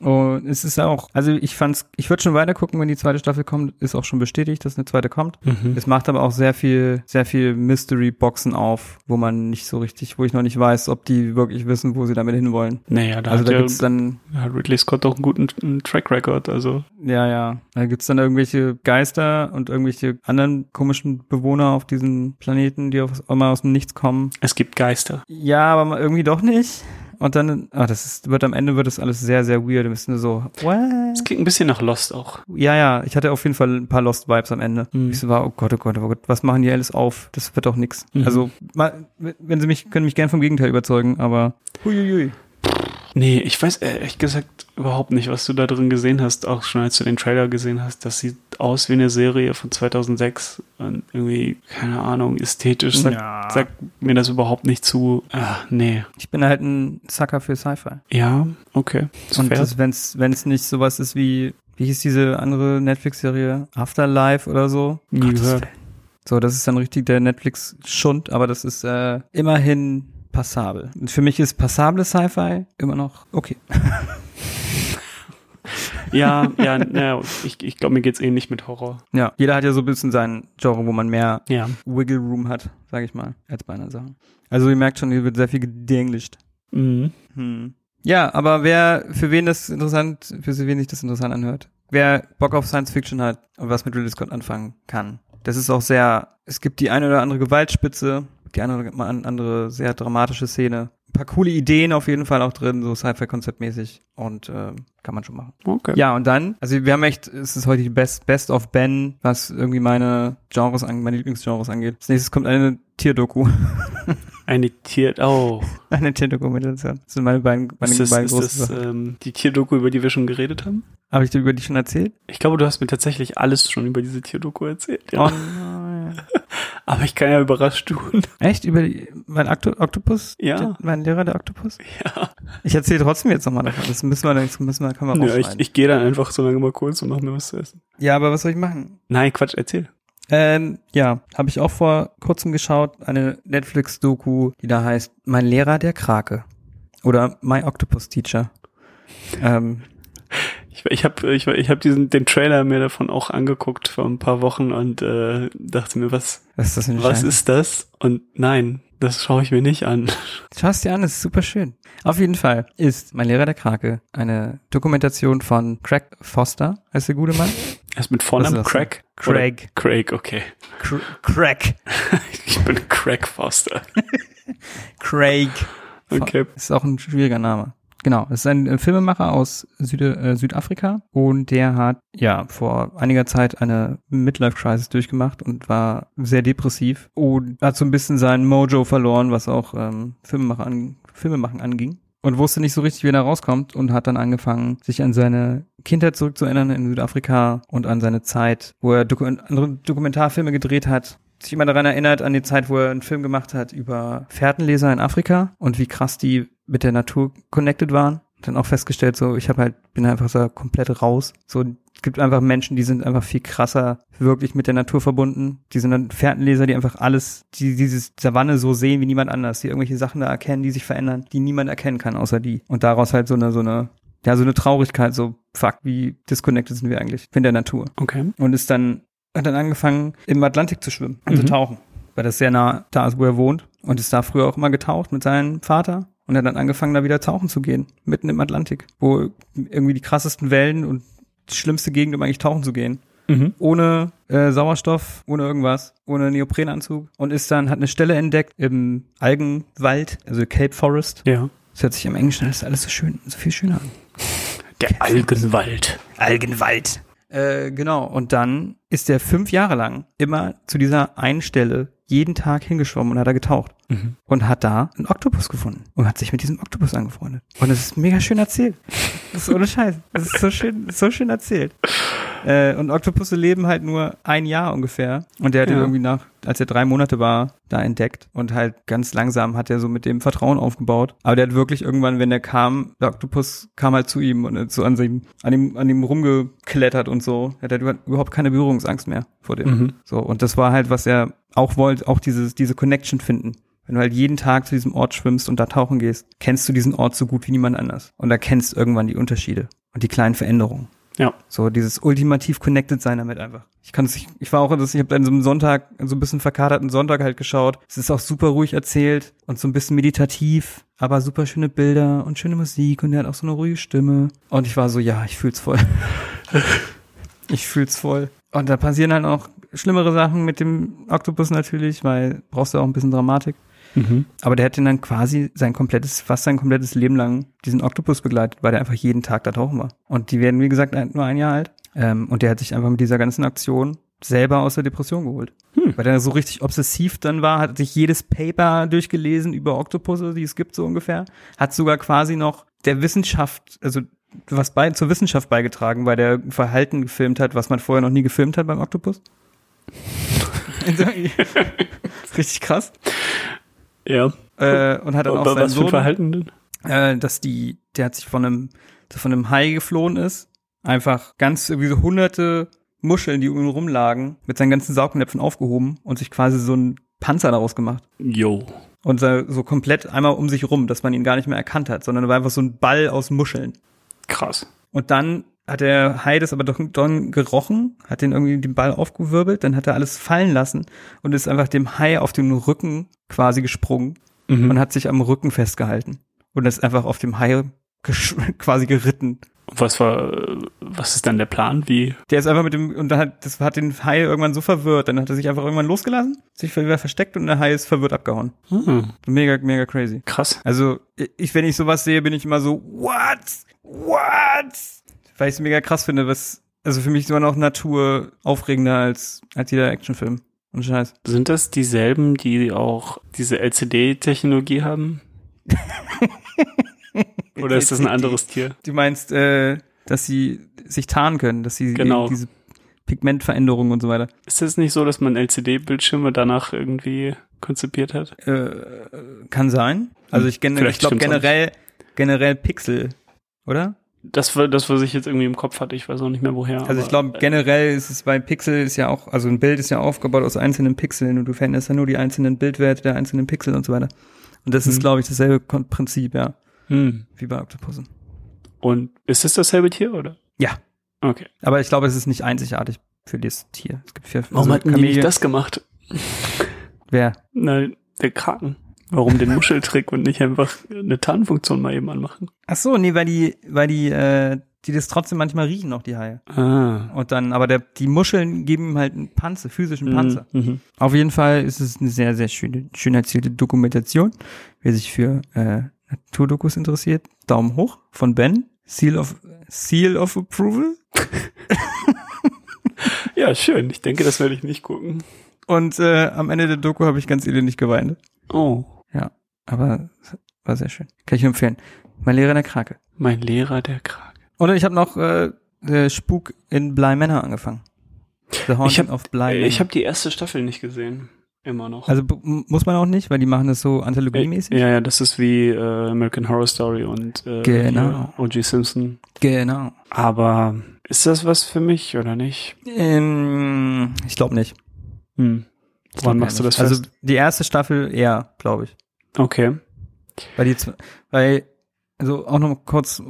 Und es ist auch, also ich fand's, ich würde schon weiter gucken, wenn die zweite Staffel kommt, ist auch schon bestätigt, dass eine zweite kommt. Mhm. Es macht aber auch sehr viel, sehr viel Mystery-Boxen auf, wo man nicht so richtig, wo ich noch nicht weiß, ob die wirklich wissen, wo sie damit hinwollen. Naja, da Also hat da ja, gibt's dann, hat Ridley Scott doch einen guten einen Track Record. Also ja, ja, da gibt's dann irgendwelche Geister und irgendwelche anderen komischen Bewohner auf diesem Planeten, die auf einmal aus dem Nichts kommen. es gibt Geister. Ja, aber irgendwie doch nicht. Und dann, ah, das ist, wird am Ende wird das alles sehr, sehr weird. Du bist nur so, what? Es klingt ein bisschen nach Lost auch. Ja, ja, ich hatte auf jeden Fall ein paar Lost Vibes am Ende. Mhm. Ich so war, oh Gott, oh Gott, oh Gott, was machen die alles auf? Das wird doch nix. Mhm. Also, mal, wenn sie mich, können mich gern vom Gegenteil überzeugen, aber huiuiui. Nee, ich weiß ehrlich gesagt überhaupt nicht, was du da drin gesehen hast, auch schon als du den Trailer gesehen hast. Das sieht aus wie eine Serie von 2006 und irgendwie, keine Ahnung, ästhetisch sagt, Ja. sagt mir das überhaupt nicht zu. Ah, nee. Ich bin halt ein Sucker für Sci-Fi. Ja, okay. Ist Und das, wenn's, wenn's nicht sowas ist wie, wie hieß diese andere Netflix-Serie? Afterlife oder so? Nie gehört. So, das ist dann richtig der Netflix-Schund, aber das ist äh, immerhin passabel. Und für mich ist passable Sci-Fi immer noch okay. ja, ja, ja, ich, ich glaube, mir geht's ähnlich mit Horror. Ja, jeder hat ja so ein bisschen sein Genre, wo man mehr Ja. Wiggle Room hat, sage ich mal, als bei anderen Sachen. Also ihr merkt schon, hier wird sehr viel gedenglischt. Mhm. Hm. Ja, aber wer, für wen das interessant, für wen sich das interessant anhört, wer Bock auf Science Fiction hat und was mit Ridley Scott anfangen kann, das ist auch sehr, es gibt die eine oder andere Gewaltspitze, die eine oder andere sehr dramatische Szene. Ein paar coole Ideen auf jeden Fall auch drin, so Sci-Fi-Konzeptmäßig und äh, kann man schon machen. Okay. Ja, und dann, also wir haben echt, es ist heute die Best, Best of Ben, was irgendwie meine Genres angeht, meine Lieblingsgenres angeht. Als nächstes kommt eine Tierdoku. Eine Tier, oh. eine Tierdokumentation. Das sind meine beiden, meine Ist das, beiden ist großen das Sachen. ähm, die Tierdoku, über die wir schon geredet haben? Habe ich dir über die schon erzählt? Ich glaube, du hast mir tatsächlich alles schon über diese Tierdoku erzählt. Ja. Oh nein. Aber ich kann ja überrascht tun. Echt? Über die, mein Okto Oktopus? Ja. Der, mein Lehrer, der Oktopus? Ja. Ich erzähle trotzdem jetzt nochmal davon. Das müssen wir, das müssen wir, können wir Nö, ich, ich gehe dann einfach so lange mal kurz und mache mir was zu essen. ja, aber was soll ich machen? Nein, Quatsch, erzähl. Ähm, ja, habe ich auch vor kurzem geschaut, eine Netflix-Doku, die da heißt Mein Lehrer der Krake. Oder My Octopus Teacher. Ähm, Ich, ich habe ich, ich hab diesen den Trailer mir davon auch angeguckt vor ein paar Wochen und äh, dachte mir, was, ist das was ist das? Und nein, das schaue ich mir nicht an. Schau es dir an, das ist super schön. Auf jeden Fall ist Mein Lehrer der Krake eine Dokumentation von Craig Foster, heißt der gute Mann? Erst mit Vornamen ist? Craig? Craig. Craig, okay. Cr Craig. Ich bin Craig Foster. Craig. Okay. Ist auch ein schwieriger Name. Genau, es ist ein äh, Filmemacher aus Süde, äh, Südafrika und der hat ja vor einiger Zeit eine Midlife-Crisis durchgemacht und war sehr depressiv und hat so ein bisschen sein Mojo verloren, was auch ähm, Filmemacher an, Filmemachen anging und wusste nicht so richtig, wie er da rauskommt und hat dann angefangen, sich an seine Kindheit zurückzuerinnern in Südafrika und an seine Zeit, wo er andere Dokumentarfilme gedreht hat, sich immer daran erinnert, an die Zeit, wo er einen Film gemacht hat über Fährtenleser in Afrika und wie krass die mit der Natur connected waren. Dann auch festgestellt, so ich habe halt bin einfach so komplett raus. So es gibt einfach Menschen, die sind einfach viel krasser wirklich mit der Natur verbunden. Die sind dann Fährtenleser, die einfach alles, die dieses Savanne so sehen wie niemand anders, die irgendwelche Sachen da erkennen, die sich verändern, die niemand erkennen kann außer die. Und daraus halt so eine so eine ja so eine Traurigkeit, so fuck, wie disconnected sind wir eigentlich in der Natur. Okay. Und ist dann hat dann angefangen im Atlantik zu schwimmen und zu Mhm. tauchen, weil das sehr nah da ist, wo er wohnt und ist da früher auch immer getaucht mit seinem Vater und hat dann angefangen, da wieder tauchen zu gehen, mitten im Atlantik, wo irgendwie die krassesten Wellen und die schlimmste Gegend, um eigentlich tauchen zu gehen. Mhm. Ohne äh, Sauerstoff, ohne irgendwas, ohne Neoprenanzug und ist dann, hat eine Stelle entdeckt im Algenwald, also Cape Forest. Ja. Das hört sich im Englischen das ist alles so schön, so viel schöner an. Der Algenwald. Algenwald. Äh, genau. Und dann ist er fünf Jahre lang immer zu dieser einen Stelle jeden Tag hingeschwommen und hat da getaucht. Mhm. Und hat da einen Oktopus gefunden. Und hat sich mit diesem Oktopus angefreundet. Und das ist mega schön erzählt. Das ist ohne Scheiß. Das ist so schön, so schön erzählt. Äh, und Oktopusse leben halt nur ein Jahr ungefähr. Und der hat ihn Ja. irgendwie nach, als er drei Monate war, da entdeckt. Und halt ganz langsam hat er so mit dem Vertrauen aufgebaut. Aber der hat wirklich irgendwann, wenn der kam, der Oktopus kam halt zu ihm und so an ihm, an ihm, an ihm rumgeklettert und so. Er hat halt überhaupt keine Berührungsangst mehr vor dem. Mhm. So. Und das war halt, was er auch wollte, auch dieses, diese Connection finden. Wenn du halt jeden Tag zu diesem Ort schwimmst und da tauchen gehst, kennst du diesen Ort so gut wie niemand anders. Und erkennst irgendwann die Unterschiede und die kleinen Veränderungen. Ja. So dieses ultimativ connected sein damit einfach. Ich kann es, ich, ich war auch, das, ich habe an so einem Sonntag, so ein bisschen verkaterten Sonntag halt geschaut. Es ist auch super ruhig erzählt und so ein bisschen meditativ, aber super schöne Bilder und schöne Musik und er hat auch so eine ruhige Stimme. Und ich war so, ja, ich fühl's voll. ich fühl's voll. Und da passieren halt auch schlimmere Sachen mit dem Oktopus natürlich, weil brauchst du auch ein bisschen Dramatik. Mhm. Aber der hat den dann quasi sein komplettes, fast sein komplettes Leben lang diesen Oktopus begleitet, weil der einfach jeden Tag da tauchen war. Und die werden, wie gesagt, nur ein Jahr alt. Ähm, und der hat sich einfach mit dieser ganzen Aktion selber aus der Depression geholt. Weil der so richtig obsessiv dann war, hat sich jedes Paper durchgelesen über Oktopusse, die es gibt, so ungefähr. Hat sogar quasi noch der Wissenschaft, also was bei, zur Wissenschaft beigetragen, weil der Verhalten gefilmt hat, was man vorher noch nie gefilmt hat beim Oktopus. richtig krass. Ja. Äh, und hat dann auch Aber seinen was für ein Verhalten denn? äh, dass die, der hat sich von einem, von einem Hai geflohen ist, einfach ganz irgendwie so hunderte Muscheln, die um ihn rumlagen, mit seinen ganzen Saugnäpfen aufgehoben und sich quasi so einen Panzer daraus gemacht. Jo. Und so so komplett einmal um sich rum, dass man ihn gar nicht mehr erkannt hat, sondern er war einfach so ein Ball aus Muscheln. Krass. Und dann hat der Hai das aber doch dann gerochen, hat den irgendwie den Ball aufgewirbelt, dann hat er alles fallen lassen und ist einfach dem Hai auf den Rücken quasi gesprungen Mhm. und hat sich am Rücken festgehalten und ist einfach auf dem Hai gesch- quasi geritten. Und was war, was ist dann der Plan? Wie? Der ist einfach mit dem, und dann hat, das hat den Hai irgendwann so verwirrt, dann hat er sich einfach irgendwann losgelassen, sich wieder versteckt und der Hai ist verwirrt abgehauen. Hm, Mega, mega crazy. krass. Also, ich, wenn ich sowas sehe, bin ich immer so, what? What? Weil ich es mega krass finde, was, also für mich ist immer noch Natur aufregender als, als jeder Actionfilm. Und Scheiß. Sind das dieselben, die auch diese LCD-Technologie haben? Oder ist das ein anderes Tier? Du meinst, äh, dass sie sich tarnen können, dass sie Genau. diese Pigmentveränderungen und so weiter. Ist es nicht so, dass man LCD-Bildschirme danach irgendwie konzipiert hat? Äh, kann sein. Also ich, gen ich Vielleicht glaube generell, generell Pixel, oder? Das das, was ich jetzt irgendwie im Kopf hatte. Ich weiß auch nicht mehr woher. Also ich glaube, generell ist es bei Pixel ist ja auch, also ein Bild ist ja aufgebaut aus einzelnen Pixeln und du veränderst ja nur die einzelnen Bildwerte der einzelnen Pixel und so weiter. Und das ist, Mhm. glaube ich, dasselbe Prinzip, ja, Hm. wie bei Octopussen. Und ist es dasselbe Tier oder? Ja. Okay. Aber ich glaube, es ist nicht einzigartig für das Tier. Es gibt vier, Warum also hatten die nicht Kamele- das gemacht? Wer? Nein, der Kraken. Warum den Muscheltrick und nicht einfach eine Tarnfunktion mal eben anmachen? Ach so, nee, weil die, weil die, äh, die das trotzdem manchmal riechen, auch die Haie. Ah. Und dann, aber der, die Muscheln geben ihm halt einen Panzer, physischen Panzer. Mhm. Auf jeden Fall ist es eine sehr, sehr schöne, schön erzielte Dokumentation. Wer sich für äh, Naturdokus interessiert, Daumen hoch von Ben. Seal of Seal of Approval. Ja, schön. Ich denke, das werde ich nicht gucken. Und äh, am Ende der Doku habe ich ganz elendig geweint. Oh, Ja, aber war sehr schön. Kann ich nur empfehlen. Mein Lehrer der Krake. mein Lehrer, der Krake. Oder ich habe noch äh, Spuk in Bly Manor angefangen. The Haunting Ich hab- of Bly Manor. Ich habe die erste Staffel nicht gesehen. Immer noch. also muss man auch nicht, weil die machen das so anthologiemäßig. ja, ja, das ist wie äh, American Horror Story und äh, Genau. O.G. Simpson. Genau. Aber ist das was für mich oder nicht? Ähm, ich glaube nicht. Hm. Glaub machst du das fest? Also die erste Staffel eher, glaube ich. Okay. Weil die, weil, also auch noch kurz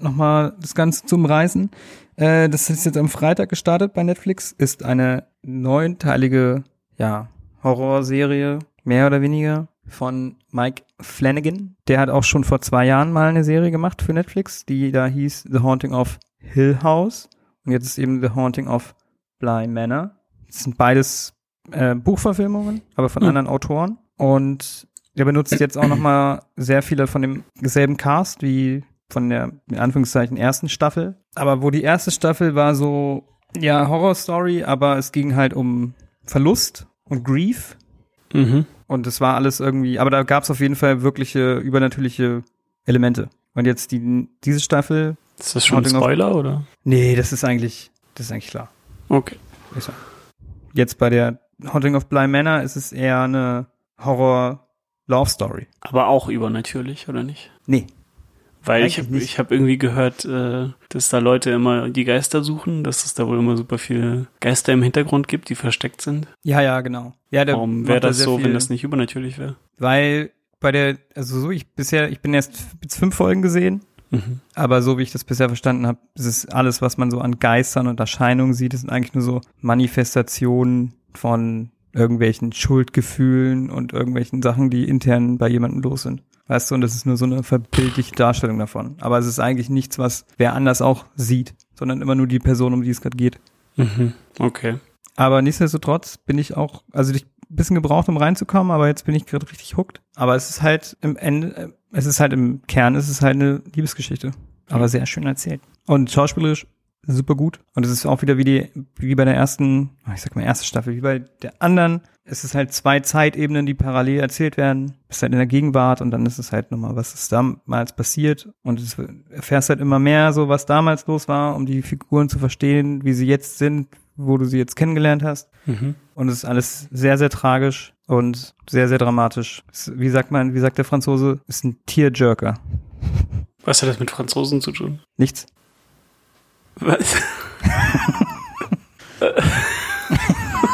nochmal das Ganze zum Reisen. Äh, das ist jetzt am Freitag gestartet bei Netflix, ist eine neunteilige, ja, Horrorserie, mehr oder weniger, von Mike Flanagan. Der hat auch schon vor zwei Jahren mal eine Serie gemacht für Netflix, die da hieß The Haunting of Hill House. Und jetzt ist eben The Haunting of Bly Manor. Das sind beides äh, Buchverfilmungen, aber von Hm. anderen Autoren. Und der benutzt jetzt auch noch mal sehr viele von dem selben Cast wie von der, in Anführungszeichen, ersten Staffel. Aber wo die erste Staffel war so, ja, Horror-Story, aber es ging halt um Verlust und Grief. Mhm. Und es war alles irgendwie, aber da gab es auf jeden Fall wirkliche übernatürliche Elemente. Und jetzt die, diese Staffel, Ist das schon ein Spoiler oder? nee, das ist eigentlich, das ist eigentlich klar. Okay. Jetzt bei der Haunting of Bly Manor ist es eher eine Horror-Love-Story. Aber auch übernatürlich, oder nicht? Nee. Weil ich Eigentlich ich hab irgendwie gehört, äh, dass da Leute immer die Geister suchen, dass es da wohl immer super viele Geister im Hintergrund gibt, die versteckt sind. Ja, ja, genau. Ja, Warum wäre da das so, viel- wenn das nicht übernatürlich wäre? Weil bei der, also so, ich bisher, ich bin erst fünf Folgen gesehen, Mhm. aber so wie ich das bisher verstanden habe, ist es alles, was man so an Geistern und Erscheinungen sieht, das sind eigentlich nur so Manifestationen von irgendwelchen Schuldgefühlen und irgendwelchen Sachen, die intern bei jemandem los sind. Weißt du, und das ist nur so eine verbildliche Darstellung davon. Aber es ist eigentlich nichts, was wer anders auch sieht, sondern immer nur die Person, um die es gerade geht. Mhm. Okay. Aber nichtsdestotrotz bin ich auch, also ich ein bisschen gebraucht, um reinzukommen, aber jetzt bin ich gerade richtig hooked. Aber es ist halt im Ende, äh, es ist halt im Kern, es ist halt eine Liebesgeschichte. Aber sehr schön erzählt. Und schauspielerisch super gut. Und es ist auch wieder wie die, wie bei der ersten, ich sag mal erste Staffel, wie bei der anderen. Es ist halt zwei Zeitebenen, die parallel erzählt werden. Bist halt in der Gegenwart und dann ist es halt nochmal, was ist damals passiert. Und es erfährst halt immer mehr so, was damals los war, um die Figuren zu verstehen, wie sie jetzt sind, wo du sie jetzt kennengelernt hast. Mhm. Und es ist alles sehr, sehr tragisch und sehr, sehr dramatisch. Es, wie sagt man, wie sagt der Franzose, ist ein Tearjerker. Was hat das mit Franzosen zu tun? Nichts. Was?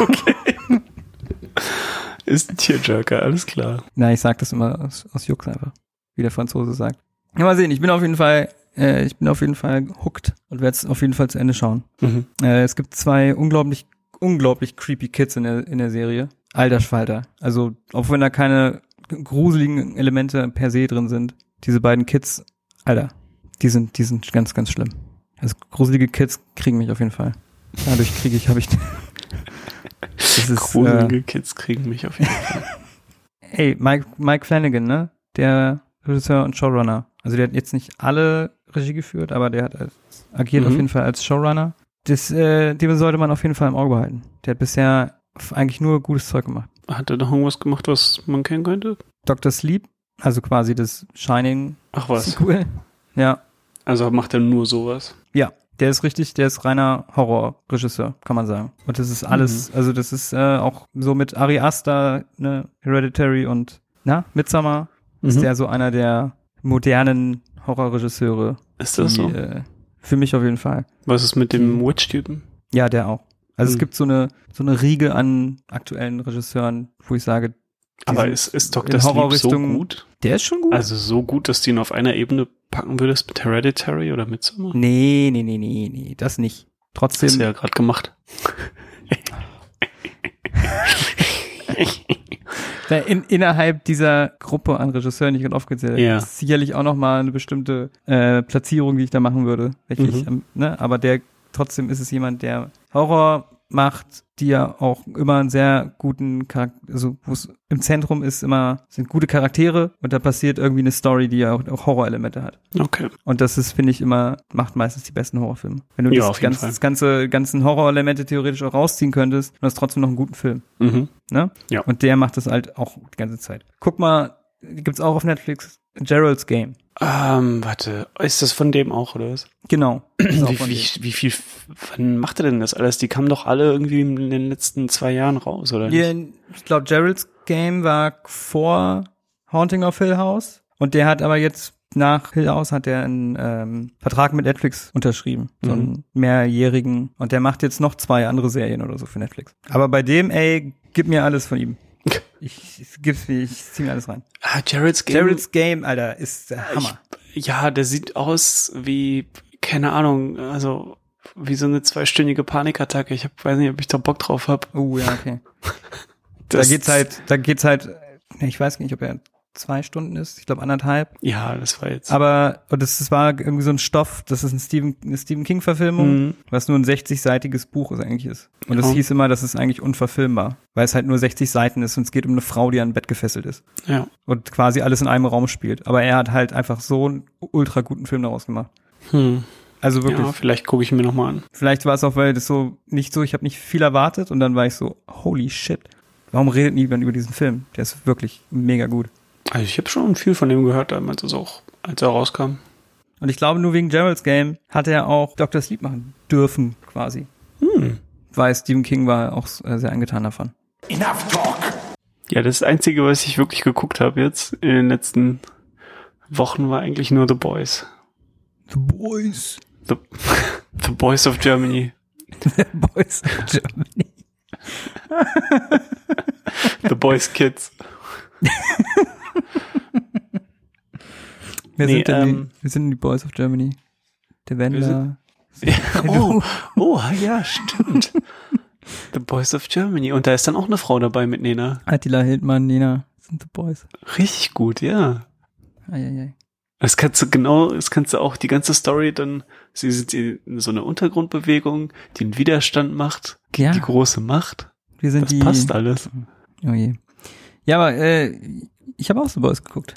okay. Ist ein Tierjerker, alles klar. Na, ich sag das immer aus, aus Jux einfach, wie der Franzose sagt. Ja, mal sehen, ich bin auf jeden Fall, äh, ich bin auf jeden Fall hooked und werde es auf jeden Fall zu Ende schauen. Mhm. Äh, es gibt zwei unglaublich, unglaublich creepy Kids in der, in der Serie. Alter Schwalter. Also, auch wenn da keine gruseligen Elemente per se drin sind, diese beiden Kids, Alter, die sind, die sind ganz, ganz schlimm. Also, gruselige Kids kriegen mich auf jeden Fall. Dadurch kriege ich, habe ich, das ist, äh, Gruselige Kids kriegen mich auf jeden Fall. Ey, Mike, Mike Flanagan, ne? Der Regisseur und Showrunner. Also der hat jetzt nicht alle Regie geführt, aber der hat als, agiert Mhm. auf jeden Fall als Showrunner. Das, äh, dem sollte man auf jeden Fall im Auge behalten. Der hat bisher eigentlich nur gutes Zeug gemacht. Hat er noch irgendwas gemacht, was man kennen könnte? Dr. Sleep, also quasi das Shining Ach was. Sequel. Ja. Also macht er nur sowas. Ja, der ist richtig, der ist reiner Horrorregisseur, kann man sagen. Und das ist alles, Mhm. also das ist äh, auch so mit Ari Aster, ne, Hereditary und na, Midsommar ist Mhm. der so einer der modernen Horrorregisseure. Ist das die, so? Äh, für mich auf jeden Fall. Was ist mit dem Witch-Typen? Ja, der auch. Also es Mhm. gibt so eine so eine Riege an aktuellen Regisseuren, wo ich sage, Aber ist, ist Dr. Sleep so Horrorrichtung- gut? Der ist schon gut. Also so gut, dass die ihn auf einer Ebene packen würdest mit Hereditary oder Midsommar? Nee, nee, nee, nee, nee, das nicht. Trotzdem. Hast du ja gerade gemacht. Da in, innerhalb dieser Gruppe an Regisseuren, die ich gerade aufgezählt habe, Ja. ist sicherlich auch noch mal eine bestimmte äh, Platzierung, die ich da machen würde. Mhm. ich, ähm, ne? Aber der trotzdem ist es jemand, der Horror macht, die ja auch immer einen sehr guten Charakter, also wo es im Zentrum ist immer, sind gute Charaktere und da passiert irgendwie eine Story, die ja auch, auch Horrorelemente hat. Okay. Und das ist, finde ich, immer, macht meistens die besten Horrorfilme. Wenn du Ja, das, auf jeden ganz, Fall. das ganze, ganzen Horrorelemente theoretisch auch rausziehen könntest, und hast trotzdem noch einen guten Film. Mhm. Ne? Ja. Und der macht das halt auch die ganze Zeit. Guck mal, gibt's auch auf Netflix, Gerald's Game. Ähm, warte, ist das von dem auch, oder was? Genau. Wie, wie, wie viel, wann macht er denn das alles? Die kamen doch alle irgendwie in den letzten zwei Jahren raus, oder nicht? Ja, ich glaube, Gerald's Game war vor Haunting of Hill House und der hat aber jetzt nach Hill House hat er einen ähm, Vertrag mit Netflix unterschrieben, so einen Mhm. mehrjährigen und der macht jetzt noch zwei andere Serien oder so für Netflix. Aber bei dem, ey, gib mir alles von ihm. Ich, ich gib's mir, ich zieh mir alles rein. Ah, Jared's Game. Gerald's Game, Alter, ist der Hammer. Ja, der sieht aus wie, keine Ahnung, also wie so eine zweistündige Panikattacke. Ich hab, weiß nicht, ob ich da Bock drauf hab. Oh ja, okay. Da geht's halt, da geht's halt, ich weiß nicht, ob er zwei Stunden ist, ich glaube anderthalb. Ja, das war jetzt. Aber und das, das war irgendwie so ein Stoff, das ist ein Stephen, eine Stephen King Verfilmung, Mhm. was nur ein 60-seitiges Buch ist eigentlich ist. Und es Ja. hieß immer, das ist eigentlich unverfilmbar, weil es halt nur 60 Seiten ist und es geht um eine Frau, die an ein Bett gefesselt ist ja. und quasi alles in einem Raum spielt. Aber er hat halt einfach so einen ultra guten Film daraus gemacht. Hm. Also wirklich. Ja, vielleicht gucke ich mir noch mal an. Vielleicht war es auch, weil das so nicht so, ich habe nicht viel erwartet und dann war ich so, holy shit. Warum redet niemand über diesen Film? Der ist wirklich mega gut. Also ich habe schon viel von dem gehört, damals es auch, als er rauskam. Und ich glaube, nur wegen Gerald's Game hat er auch Dr. Sleep machen dürfen, quasi. Hm. Weil Stephen King war auch äh, sehr angetan davon. Enough talk. Ja, das Einzige, was ich wirklich geguckt habe jetzt in den letzten Wochen, war eigentlich nur The Boys. The Boys. The, The Boys of Germany. The Boys of Germany. The Boys Kids. Wer, Nee, sind ähm, die, wer sind die Boys of Germany? Der Wendler. oh, oh, ja, stimmt. The Boys of Germany. Und da ist dann auch eine Frau dabei mit Nena. Attila Hildmann, Nina. Das sind The Boys. Richtig gut, ja. Eieiei. Das kannst du genau, das kannst du auch die ganze Story dann, sie sind in so eine Untergrundbewegung, die einen Widerstand macht, Ja, die große Macht. wir sind Das die. passt alles. Oh je. Ja, aber äh, ich habe auch The Boys geguckt.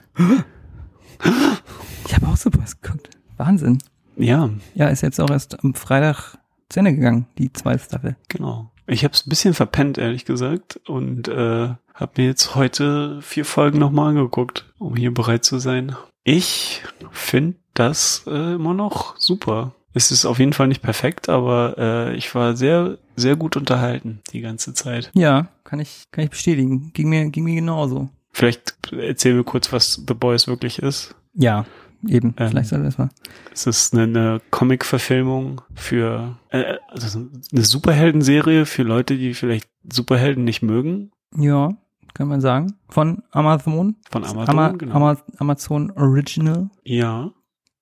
Ich habe auch The Boys geguckt. Wahnsinn. Ja, Ja, ist jetzt auch erst am Freitag zu Ende gegangen, die zweite Staffel. genau. Ich habe es ein bisschen verpennt, ehrlich gesagt, und äh, habe mir jetzt heute vier Folgen nochmal angeguckt, um hier bereit zu sein. Ich finde das äh, immer noch super. Es ist auf jeden Fall nicht perfekt, aber äh, ich war sehr, sehr gut unterhalten die ganze Zeit. Ja, kann ich, kann ich bestätigen. Ging mir, ging mir genauso. Vielleicht erzähl mir kurz, was The Boys wirklich ist. Ja, eben. Ähm, Vielleicht soll das mal. Es ist eine, eine Comic-Verfilmung für äh, also eine Superhelden-Serie für Leute, die vielleicht Superhelden nicht mögen. Ja, kann man sagen. Von Amazon. Von Amazon, Ama genau. Ama Amazon Original. Ja.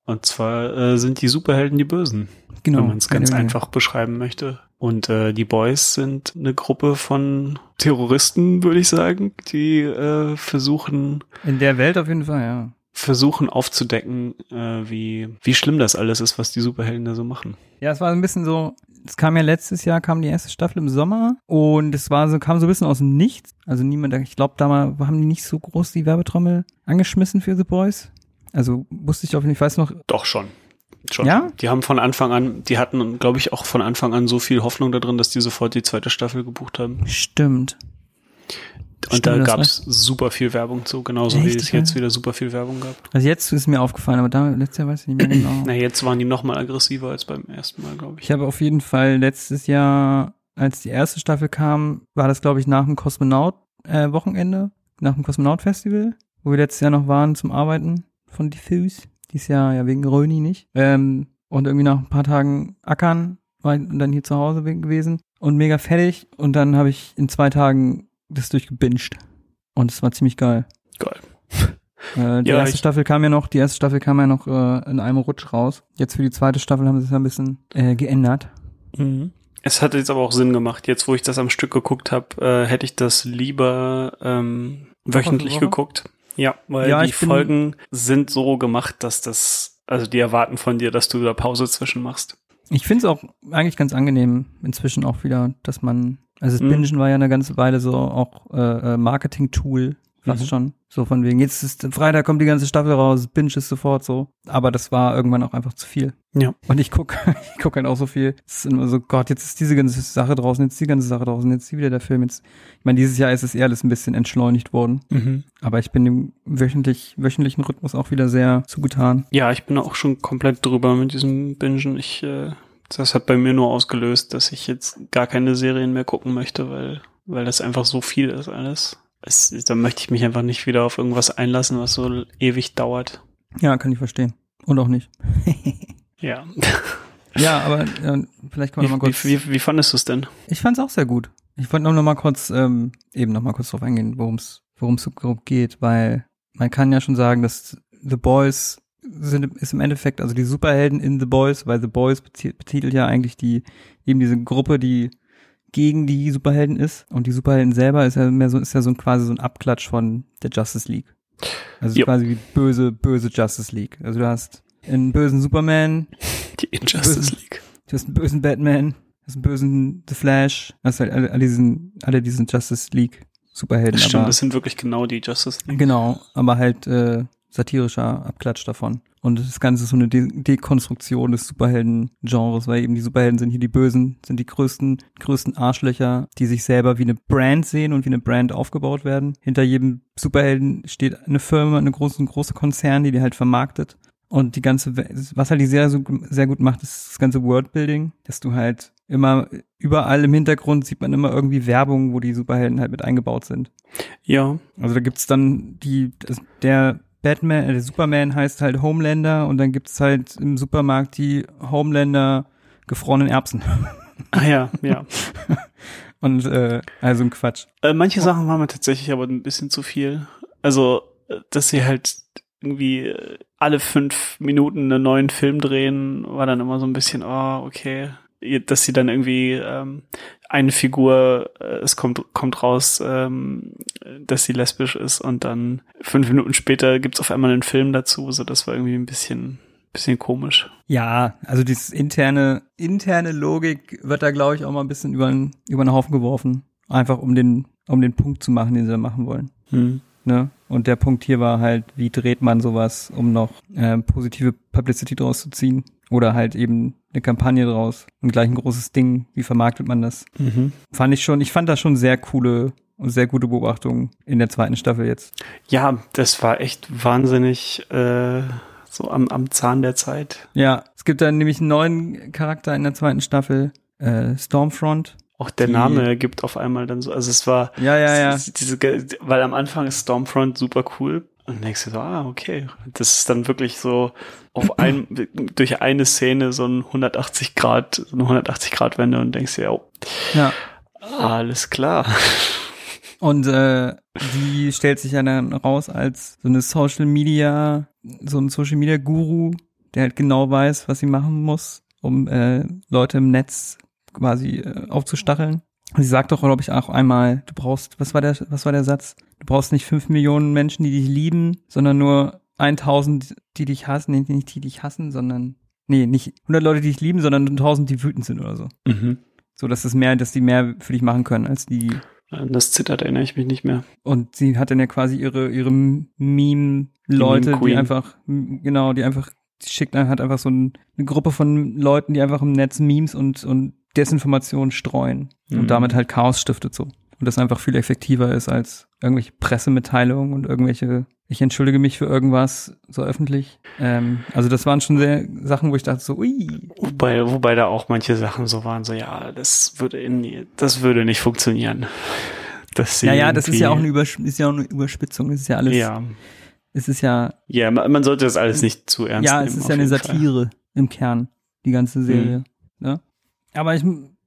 Und zwar äh, sind die Superhelden die Bösen, Genau. wenn man es ganz einfach beschreiben möchte. Und äh, die Boys sind eine Gruppe von Terroristen, würde ich sagen, die äh, versuchen In der Welt auf jeden Fall, ja. versuchen aufzudecken, äh, wie wie schlimm das alles ist, was die Superhelden da so machen. Ja, es war ein bisschen so, es kam ja letztes Jahr, kam die erste Staffel im Sommer und es war so, kam so ein bisschen aus dem Nichts. Also niemand, ich glaube, da mal, haben die nicht so groß die Werbetrommel angeschmissen für The Boys. Also wusste ich auf jeden Fall, ich weiß noch, Doch schon. Schon. Ja? Die haben von Anfang an, die hatten, glaube ich, auch von Anfang an so viel Hoffnung da drin, dass die sofort die zweite Staffel gebucht haben. stimmt. Und Stimmt, da gab es super viel Werbung zu, genauso wie Echt, es ja? jetzt wieder super viel Werbung gab. Also jetzt ist mir aufgefallen, aber da, letztes Jahr weiß ich nicht mehr genau. Na, jetzt waren die noch mal aggressiver als beim ersten Mal, glaube ich. Ich habe auf jeden Fall letztes Jahr, als die erste Staffel kam, war das, glaube ich, nach dem Kosmonaut-Wochenende, nach dem Kosmonaut-Festival, wo wir letztes Jahr noch waren zum Arbeiten von Diffuse. Dieses Jahr ja wegen Röni nicht. Ähm, und irgendwie nach ein paar Tagen ackern war ich dann hier zu Hause we- gewesen und mega fertig. Und dann habe ich in zwei Tagen das durchgebinged. Und es war ziemlich geil. Geil. Äh, die Ja, erste Staffel kam ja noch, die erste Staffel kam ja noch äh, in einem Rutsch raus. Jetzt für die zweite Staffel haben sie es ja ein bisschen äh, geändert. Es hat jetzt aber auch Sinn gemacht. Jetzt, wo ich das am Stück geguckt habe, äh, hätte ich das lieber ähm, wöchentlich Woche für Woche? geguckt. Ja, weil Ja, die Folgen sind so gemacht, dass das, also die erwarten von dir, dass du da Pause zwischen machst. Ich finde es auch eigentlich ganz angenehm inzwischen auch wieder, dass man, also das Mhm. Bingen war ja eine ganze Weile so auch äh, äh, Marketing-Tool, fast Mhm. schon. So von wegen, jetzt ist Freitag kommt die ganze Staffel raus, Binge ist sofort so. Aber das war irgendwann auch einfach zu viel. Ja. Und ich guck, ich guck halt auch so viel. Es ist immer so, Gott, jetzt ist diese ganze Sache draußen, jetzt die ganze Sache draußen, jetzt wieder der Film. Jetzt, ich meine, dieses Jahr ist es eher alles ein bisschen entschleunigt worden. Mhm. Aber ich bin dem wöchentlich, wöchentlichen Rhythmus auch wieder sehr zugetan. Ja, ich bin auch schon komplett drüber mit diesem Bingen. Ich, äh, das hat bei mir nur ausgelöst, dass ich jetzt gar keine Serien mehr gucken möchte, weil, weil das einfach so viel ist alles. Es, da möchte ich mich einfach nicht wieder auf irgendwas einlassen, was so ewig dauert. Ja, kann ich verstehen. Und auch nicht. Ja. Ja, aber äh, vielleicht kann man mal kurz. wie, wie, wie fandest du es denn? Ich fand's auch sehr gut. Ich wollte noch mal kurz ähm, eben noch mal kurz drauf eingehen, worum es worum es so grob geht, weil man kann ja schon sagen, dass The Boys sind ist im Endeffekt also die Superhelden in The Boys, weil The Boys beti- betitelt ja eigentlich die eben diese Gruppe, die gegen die Superhelden ist und die Superhelden selber ist ja mehr so ist ja so quasi so ein Abklatsch von der Justice League. Also Jo. quasi wie böse böse Justice League. Also du hast einen bösen Superman, Die Injustice Bösen- League. Du hast einen bösen Batman, du hast einen bösen The Flash, du hast halt alle, alle diesen, alle diesen Justice League Superhelden. Stimmt, aber, das sind wirklich genau die Justice League. genau, aber halt äh, satirischer Abklatsch davon. Und das Ganze ist so eine De Dekonstruktion des Superhelden-Genres, weil eben die Superhelden sind hier die Bösen, sind die größten, größten Arschlöcher, die sich selber wie eine Brand sehen und wie eine Brand aufgebaut werden. Hinter jedem Superhelden steht eine Firma, eine große, ein großer Konzern, die die halt vermarktet. Und die ganze, was halt die sehr, so- sehr gut macht, ist das ganze Worldbuilding, dass du halt immer, überall im Hintergrund sieht man immer irgendwie Werbung, wo die Superhelden halt mit eingebaut sind. Ja, Also da gibt's dann die, der Batman, äh, Superman heißt halt Homelander und dann gibt's halt im Supermarkt die Homelander gefrorenen Erbsen. ah ja, ja. Und äh, also ein Quatsch. Äh, manche Sachen waren mir tatsächlich aber ein bisschen zu viel. Also, äh, dass sie halt irgendwie äh, alle fünf Minuten einen neuen Film drehen, war dann immer so ein bisschen, oh, okay. Dass sie dann irgendwie ähm, eine Figur, äh, es kommt, kommt raus, ähm, dass sie lesbisch ist und dann fünf Minuten später gibt's auf einmal einen Film dazu. So, das war irgendwie ein bisschen, bisschen komisch. Ja, also dieses interne, interne Logik wird da, glaube ich, auch mal ein bisschen über, den- über den Haufen geworfen. Einfach um den, um den Punkt zu machen, den sie da machen wollen. Hm. Ne? Und der Punkt hier war halt, wie dreht man sowas, um noch ähm, positive Publicity draus zu ziehen? Oder halt eben eine Kampagne draus und gleich ein großes Ding. Wie vermarktet man das? Mhm. Fand ich schon, ich fand das schon sehr coole und sehr gute Beobachtungen in der zweiten Staffel jetzt. Ja, das war echt wahnsinnig äh, so am, am Zahn der Zeit. Ja, es gibt dann nämlich einen neuen Charakter in der zweiten Staffel, äh, Stormfront. Auch der Die- Name ergibt auf einmal dann so, also es war, Ja, ja, ja. es- Diese, weil am Anfang ist Stormfront super cool und dann denkst du so, ah, okay. Das ist dann wirklich so auf ein, durch eine Szene so ein 180 Grad, so eine 180 Grad Wende und denkst dir, oh, Ja. alles klar. Und äh, die stellt sich ja dann raus als so eine Social Media, so ein Social Media Guru, der halt genau weiß, was sie machen muss, um äh, Leute im Netz quasi äh, aufzustacheln. Sie sagt doch, glaube ich, auch einmal, du brauchst, was war der, was war der Satz? Du brauchst nicht fünf Millionen Menschen, die dich lieben, sondern nur 1000, die dich hassen, nee, nicht die dich hassen, sondern, nee, nicht 100 Leute, die dich lieben, sondern 1000, die wütend sind oder so. Mhm. So, dass es mehr, dass die mehr für dich machen können, als die An das zittert erinnere ich mich nicht mehr. und sie hat dann ja quasi ihre, ihre Meme-Leute, die, Meme-Queen. einfach, m- genau, die einfach, die schickt hat einfach so ein, eine Gruppe von Leuten, die einfach im Netz Memes und, und Desinformation streuen Mhm. und damit halt Chaos stiftet so. Und das einfach viel effektiver ist als irgendwelche Pressemitteilungen und irgendwelche, ich entschuldige mich für irgendwas so öffentlich. Ähm, also das waren schon sehr Sachen, wo ich dachte so, ui. Wobei, wobei da auch manche Sachen so waren, so ja, das würde in, das würde nicht funktionieren. Dass sie Ja, ja, das ist ja auch eine, Übersch ist ja auch eine Überspitzung. Es ist ja alles, ja, es ist ja ja, man, sollte das alles nicht zu ernst ja, nehmen. es ist ja eine jeden Fall. Mhm. Satire im Kern, die ganze Serie. Ne? Aber ich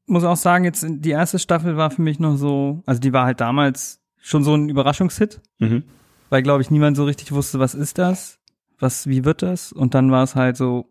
muss auch sagen, jetzt die erste Staffel war für mich noch so, also die war halt damals schon so ein Überraschungshit. Mhm. weil, glaube ich, niemand so richtig wusste, was ist das? Was, wie wird das? Und dann war es halt so,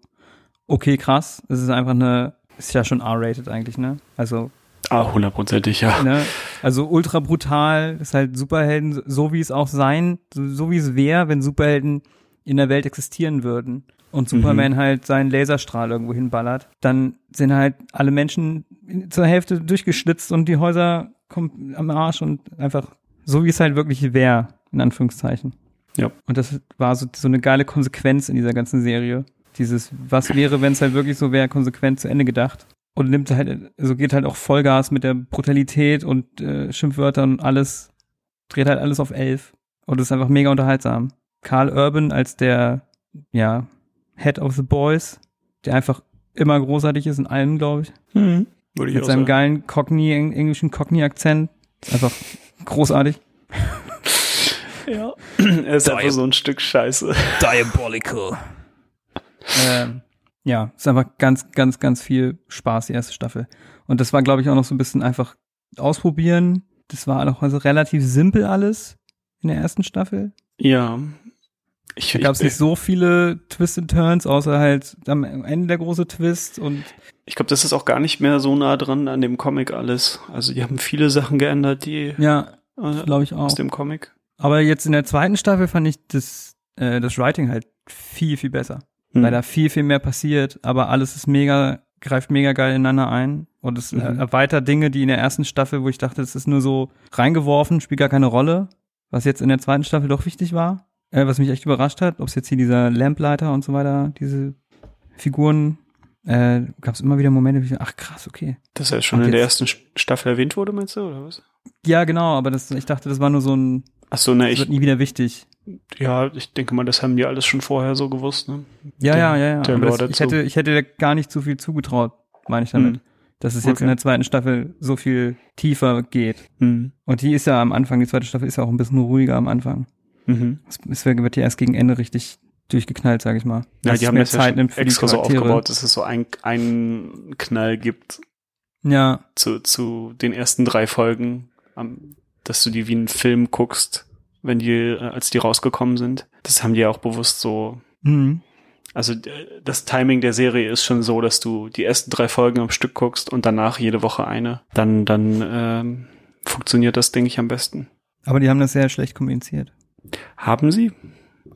okay, krass. Es ist einfach eine, ist ja schon R-rated eigentlich, ne? Also, Ah, hundertprozentig, ja. ne? Also ultra brutal, ist halt Superhelden, so wie es auch sein, so, so wie es wäre, wenn Superhelden in der Welt existieren würden und Superman halt seinen Laserstrahl irgendwo hinballert, dann sind halt alle Menschen zur Hälfte durchgeschlitzt und die Häuser kommen am Arsch und einfach so wie es halt wirklich wäre, in Anführungszeichen. Ja. Und das war so, so eine geile Konsequenz in dieser ganzen Serie. Dieses, was wäre, wenn es halt wirklich so wäre, konsequent zu Ende gedacht. Und nimmt halt, also geht halt auch Vollgas mit der Brutalität und äh, Schimpfwörtern und alles, dreht halt alles auf elf. Und ist einfach mega unterhaltsam. Carl Urban als der, ja, Head of the Boys, der einfach immer großartig ist in allem, glaube ich. Mhm. Würde ich Mit auch seinem sagen. geilen Cockney, eng- englischen Cockney-Akzent. Einfach großartig. Ja. er ist einfach so ein Stück Scheiße. Diabolical. ähm, ja, ist einfach ganz, ganz, ganz viel Spaß, die erste Staffel. Und das war, glaube ich, auch noch so ein bisschen einfach ausprobieren. Das war auch also relativ simpel alles in der ersten Staffel. Ja. Ich, Da gab es ich, nicht so viele Twists and Turns, außer halt am Ende der große Twist und ich glaube, das ist auch gar nicht mehr so nah dran an dem Comic alles. Also die haben viele Sachen geändert, die ja, äh, glaube ich auch. aus dem Comic. Aber jetzt in der zweiten Staffel fand ich das, äh, das Writing halt viel, viel besser. Hm. weil da viel, viel mehr passiert, aber alles ist mega, greift mega geil ineinander ein und es Mhm. erweitert Dinge, die in der ersten Staffel, wo ich dachte, das ist nur so reingeworfen, spielt gar keine Rolle, was jetzt in der zweiten Staffel doch wichtig war, äh, was mich echt überrascht hat, ob es jetzt hier dieser Lampleiter und so weiter, diese Figuren, äh, gab es immer wieder Momente, wo ich, ach krass, okay. Dass er schon Und in der ersten Staffel erwähnt wurde, meinst du, oder was? Ja, genau, aber das, ich dachte, das war nur so ein, Ach so, ne, das ich, wird nie wieder wichtig. ja, ich denke mal, das haben die alles schon vorher so gewusst, ne? Ja, Der- ja, ja, ja. der das, ich hätte, ich hätte gar nicht zu viel zugetraut, meine ich damit. Hm. Dass es jetzt Okay. in der zweiten Staffel so viel tiefer geht. Mhm. Und die ist ja am Anfang, die zweite Staffel ist ja auch ein bisschen ruhiger am Anfang. Mhm. Es, wird ja erst gegen Ende richtig durchgeknallt, sag ich mal. Ja, die haben das ja Zeit schon nimmt extra so aufgebaut, dass es so ein, einen Knall gibt Ja, zu, zu den ersten drei Folgen, dass du die wie einen Film guckst, wenn die, äh, als die rausgekommen sind. Das haben die ja auch bewusst so. mhm. Also das Timing der Serie ist schon so, dass du die ersten drei Folgen am Stück guckst und danach jede Woche eine. Dann, dann ähm, funktioniert das, denke ich, am besten. aber die haben das sehr schlecht kommuniziert. Haben sie?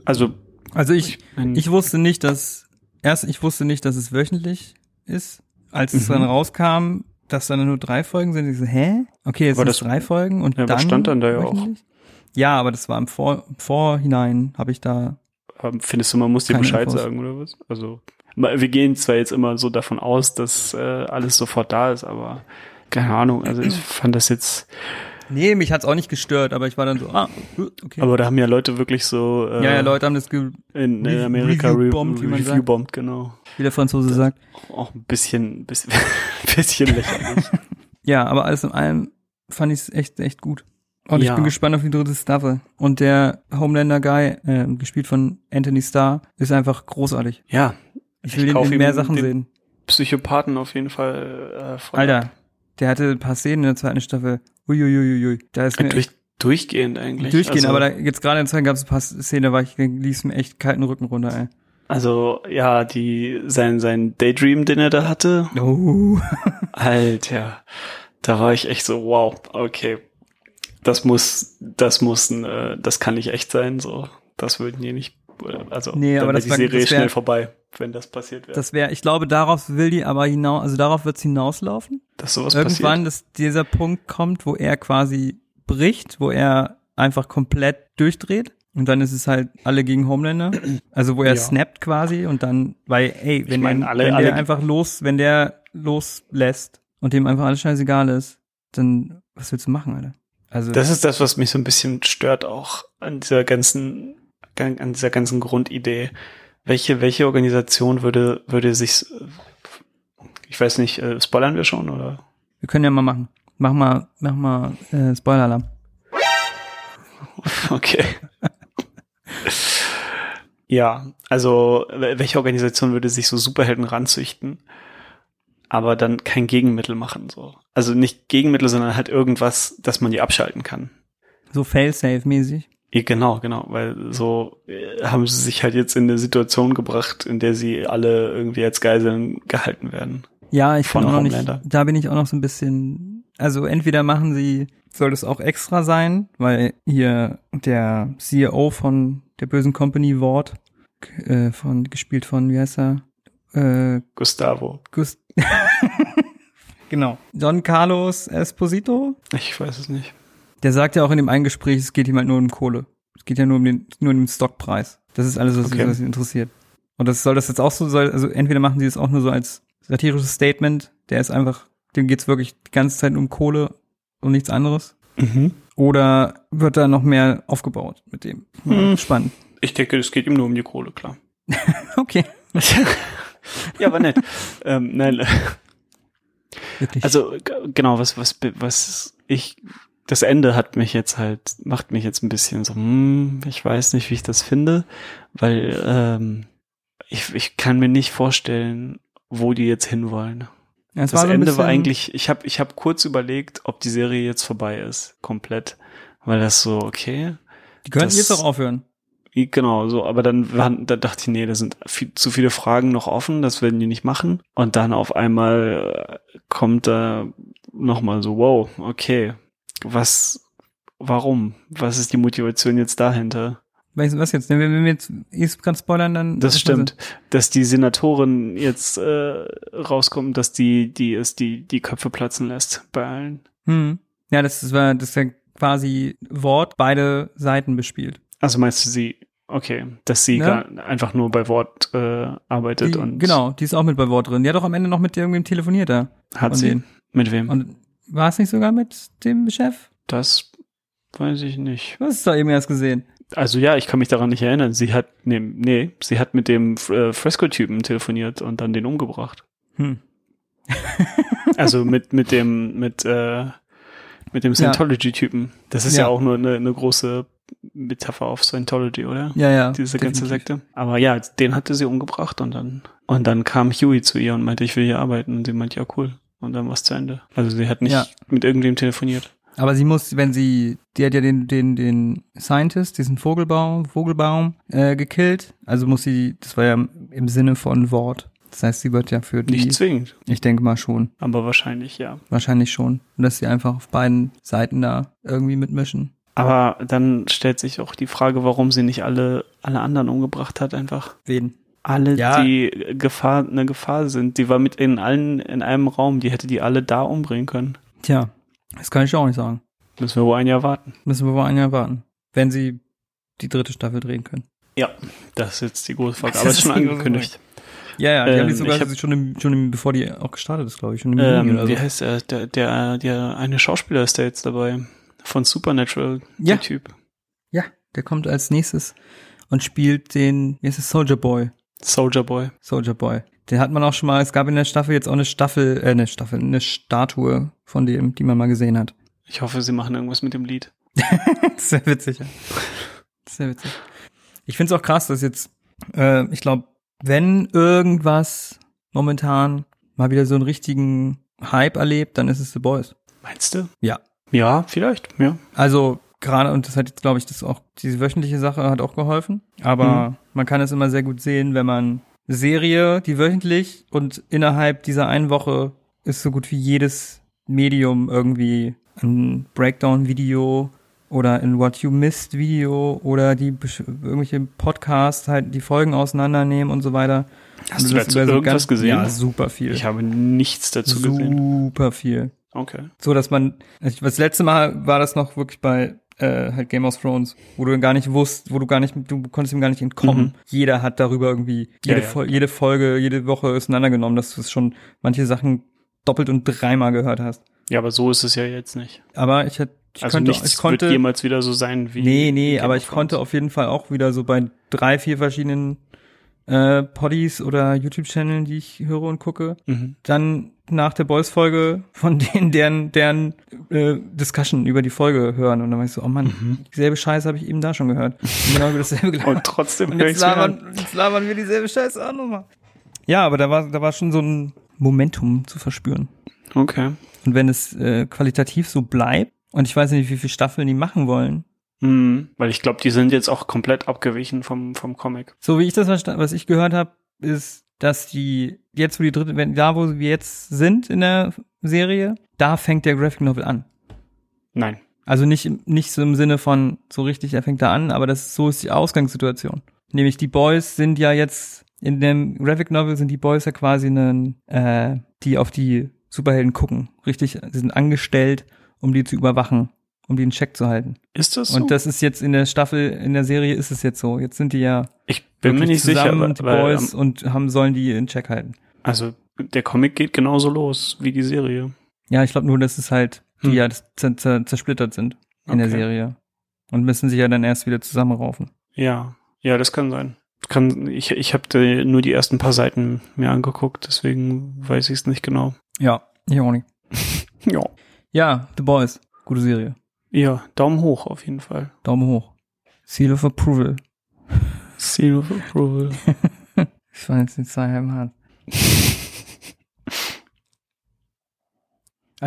Also Also ich, ich wusste nicht, dass, erst, ich wusste nicht, dass es wöchentlich ist. Als es Mhm. dann rauskam, dass dann nur drei Folgen sind, ich so, hä? Okay, jetzt sind das- es drei Folgen und Ja, aber dann. stand dann da ja auch. wöchentlich? Ja, aber das war im, Vor Vorhinein, habe ich da Ähm, Findest du, man muss dir Bescheid Infos. sagen oder was? Also wir gehen zwar jetzt immer so davon aus, dass äh, alles sofort da ist, aber keine Ahnung. Also ich fand das jetzt. Nee, mich hat's auch nicht gestört, aber ich war dann so, ah, okay. Aber da haben ja Leute wirklich so äh, ja, ja, Leute haben das, ge in, in Amerika Review-bombt, Re wie man Review sagt. bombt, genau. wie der Franzose sagt. Auch ein bisschen, bisschen, bisschen lächerlich. Ja, aber alles in allem fand ich es echt, echt gut. Und ich Ja. bin gespannt auf die dritte Staffel. Und der Homelander-Guy, äh, gespielt von Anthony Starr, ist einfach großartig. ja, Ich Ich will den kauf in mehr Sachen den- sehen. Psychopathen auf jeden Fall. Äh, Alter, der hatte ein paar Szenen in der zweiten Staffel. Uiuiuiui. Da ist mir Durch, durchgehend eigentlich. durchgehen, also, aber da, jetzt gerade in zweiten gab es ein paar Szenen, da war ich, ließ mir echt kalten Rücken runter, ey. Also ja, die sein sein Daydream, den er da hatte, Oh. Alter, da war ich echt so, wow, okay. Das muss, das muss, äh, das kann nicht echt sein, so. Das würden die nicht, äh, also, Nee, aber das die war- Serie das wär- schnell vorbei, wenn das passiert wäre. Das wäre, ich glaube, darauf will die aber hinaus, also darauf wird's hinauslaufen. Dass sowas Irgendwann, passiert. dass dieser Punkt kommt, wo er quasi bricht, wo er einfach komplett durchdreht. Und dann ist es halt alle gegen Homelander. Also wo er Ja. snappt quasi und dann, weil, ey, wenn, mein, der, alle- wenn alle- der einfach los, wenn der loslässt und dem einfach alles scheißegal ist, dann was willst du machen, Alter? Also Das ist das, was mich so ein bisschen stört auch an dieser ganzen, an dieser ganzen Grundidee. Welche, welche Organisation würde, würde sich, ich weiß nicht, äh, spoilern wir schon oder? wir können ja mal machen. Mach mal, mach mal äh, Spoiler-Alarm. Okay. ja, also wel- welche Organisation würde sich so Superhelden ranzüchten, aber dann kein Gegenmittel machen so? Also nicht Gegenmittel, sondern halt irgendwas, dass man die abschalten kann. So Fail-Safe-mäßig. Ja, genau, genau, weil so äh, haben sie sich halt jetzt in eine Situation gebracht, in der sie alle irgendwie als Geiseln gehalten werden. Ja, ich bin auch noch nicht, da bin ich auch noch so ein bisschen, also entweder machen sie, soll das auch extra sein, weil hier der CEO von der bösen Company Ward, äh, von, gespielt von, wie heißt er? Äh, Gustavo. Gust genau. Don Carlos Esposito, Ich weiß es nicht. Der sagt ja auch in dem einen Gespräch, es geht ihm halt nur um Kohle. Es geht ja nur um den, nur um den Stockpreis. Das ist alles, was, Okay. ihn, was ihn interessiert. Und das soll das jetzt auch so, soll, also entweder machen sie es auch nur so als satirisches Statement, der ist einfach, dem geht's wirklich die ganze Zeit um Kohle und nichts anderes. Mhm. Oder wird da noch mehr aufgebaut mit dem? Hm. Spannend. Ich denke, es geht ihm nur um die Kohle, klar. Okay. ja, aber nett. ähm, nein, Wirklich. also genau, was, was, was ich, das Ende hat mich jetzt halt, macht mich jetzt ein bisschen so, hm, ich weiß nicht, wie ich das finde, weil ähm, ich, ich kann mir nicht vorstellen, wo die jetzt hinwollen. Ja, Das so ein Ende war eigentlich, ich habe ich hab kurz überlegt, ob die Serie jetzt vorbei ist, komplett. Weil das so, okay, Die könnten das- jetzt auch aufhören. Genau, so, aber dann waren, da dachte ich, nee, da sind viel, zu viele Fragen noch offen, das werden die nicht machen. Und dann auf einmal kommt da nochmal so, wow, okay, was, warum? Was ist die Motivation jetzt dahinter? Weißt du was jetzt? Wenn wir, jetzt ganz spoilern, dann. Das stimmt, dass die Senatorin jetzt äh, rauskommt, dass die, die es die, die Köpfe platzen lässt bei allen. Hm. Ja, das, das war, das ist ja quasi Wort beide Seiten bespielt. Also meinst du sie, okay, dass sie Ja. gar, einfach nur bei Wort äh, arbeitet Die, und genau, die ist auch mit bei Wort drin. Die hat doch am Ende noch mit irgendwem telefoniert da. hat sie? denen. Mit wem? Und war es nicht sogar mit dem Chef? Das weiß ich nicht. Du hast es doch eben erst gesehen. Also ja, ich kann mich daran nicht erinnern. Sie hat, nee, nee sie hat mit dem äh, Fresco-Typen telefoniert und dann den umgebracht. Hm. Also mit, mit dem, mit, äh, mit dem. Scientology-Typen. Das ist ja, Ja. auch nur eine, eine große Metapher auf Scientology, oder? Ja, ja. Diese ganze definitiv. Sekte. Aber ja, den hatte sie umgebracht und dann, und dann kam Huey zu ihr und meinte, ich will hier arbeiten. Und sie meinte, ja, cool. Und dann war es zu Ende. Also sie hat nicht Ja. mit irgendwem telefoniert. Aber sie muss, wenn sie, die hat ja den, den, den Scientist, diesen Vogelbaum, Vogelbaum, äh, gekillt. Also muss sie, das war ja im Sinne von Wort. Das heißt, sie wird ja für die, Nicht zwingend, ich denke mal schon, aber wahrscheinlich ja. wahrscheinlich schon. Und dass sie einfach auf beiden Seiten da irgendwie mitmischen. Aber dann stellt sich auch die Frage, warum sie nicht alle, alle anderen umgebracht hat, einfach. Wen? Alle, Ja. die Gefahr, eine Gefahr sind. Die war mit in allen in einem Raum, die hätte die alle da umbringen können. Tja, das kann ich auch nicht sagen. Müssen wir wohl ein Jahr warten. Müssen wir wohl ein Jahr warten. Wenn sie die dritte Staffel drehen können. Ja, das ist jetzt die große Frage. Das Aber es ist ist schon angekündigt. Ja, ja, die Ähm, haben die sogar hab- schon, im, schon im, bevor die auch gestartet ist, glaube ich, schon im Juni Ähm, oder so. wie heißt er? Der, der, der eine Schauspieler ist da jetzt dabei. Von Supernatural, Ja. der Typ. Ja, der kommt als nächstes und spielt den, wie heißt es, Soldier Boy. Soldier Boy. Soldier Boy. Den hat man auch schon mal, es gab in der Staffel jetzt auch eine Staffel, äh, eine Staffel, eine Statue von dem, die man mal gesehen hat. Ich hoffe, sie machen irgendwas mit dem Lied. Sehr witzig, ja. Sehr witzig. Ich finde es auch krass, dass jetzt, äh, ich glaube, wenn irgendwas momentan mal wieder so einen richtigen Hype erlebt, dann ist es The Boys. Meinst du? Ja. Ja, vielleicht, ja. Also gerade, und das hat jetzt, glaube ich, das auch, diese wöchentliche Sache hat auch geholfen. Aber man kann es immer sehr gut sehen, wenn man Serie, die wöchentlich und innerhalb dieser einen Woche ist so gut wie jedes Medium irgendwie ein Breakdown-Video oder ein What You Missed Video oder die irgendwelche Podcasts halt die Folgen auseinandernehmen und so weiter. Hast Und du dazu so irgendwas gesehen? Ja, super viel. Ich habe nichts dazu gesehen. super viel Okay. so dass man ich- das letzte Mal war das noch wirklich bei äh, halt Game of Thrones, wo du gar nicht wusst, wo du gar nicht, du konntest ihm gar nicht entkommen. Mhm. Jeder hat darüber irgendwie Ja, jede, ja. Fol- jede Folge, jede Woche auseinandergenommen, dass du es schon manche Sachen doppelt und dreimal gehört hast. Ja, aber so ist es ja jetzt nicht. Aber ich, hätte- ich also konnte, nichts ich konnte, wird jemals wieder so sein wie. nee, nee, Game aber ich konnte auf jeden Fall auch wieder so bei drei, vier verschiedenen äh, Poddies oder YouTube-Channeln, die ich höre und gucke, Mhm. dann nach der Boys-Folge von denen, deren, deren äh, Discussion über die Folge hören. Und dann war ich so, oh Mann, dieselbe Scheiße habe ich eben da schon gehört. Und genau über dasselbe gelabert. Und trotzdem Und jetzt labern, jetzt labern wir dieselbe Scheiße auch nochmal. Ja, aber da war, da war schon so ein Momentum zu verspüren. Okay. Und wenn es äh, qualitativ so bleibt, und ich weiß nicht, wie viele Staffeln die machen wollen, Mhm, weil ich glaube, die sind jetzt auch komplett abgewichen vom, vom Comic. So wie ich das verstanden, was ich gehört habe, ist, dass die jetzt, wo die dritte, wenn da, wo wir jetzt sind in der Serie, da fängt der Graphic Novel an. Nein. Also nicht, nicht so im Sinne von so richtig, er fängt da an, aber das so ist die Ausgangssituation. Nämlich die Boys sind ja jetzt in dem Graphic Novel sind die Boys ja quasi einen, äh, die auf die Superhelden gucken. Richtig, sie sind angestellt, um die zu überwachen, um die in Check zu halten. Ist das so? Und das ist jetzt in der Staffel, in der Serie ist es jetzt so. Jetzt sind die ja ich bin mir nicht sicher, aber, die aber, Boys ähm, und haben sollen die in Check halten. also der Comic geht genauso los wie die Serie. Ja, ich glaube nur, dass es halt die Hm. ja zer zer zersplittert sind in der Okay. Serie und müssen sich ja dann erst wieder zusammenraufen. Ja, ja, das kann sein. Kann, ich ich habe nur die ersten paar Seiten mir angeguckt, deswegen weiß ich es nicht genau. Ja, ich auch nicht. Ja. Ja, The Boys, gute Serie. Ja, Daumen hoch auf jeden Fall. Daumen hoch. Seal of Approval. Seal of Approval. Ich fand jetzt den Cyheim hart.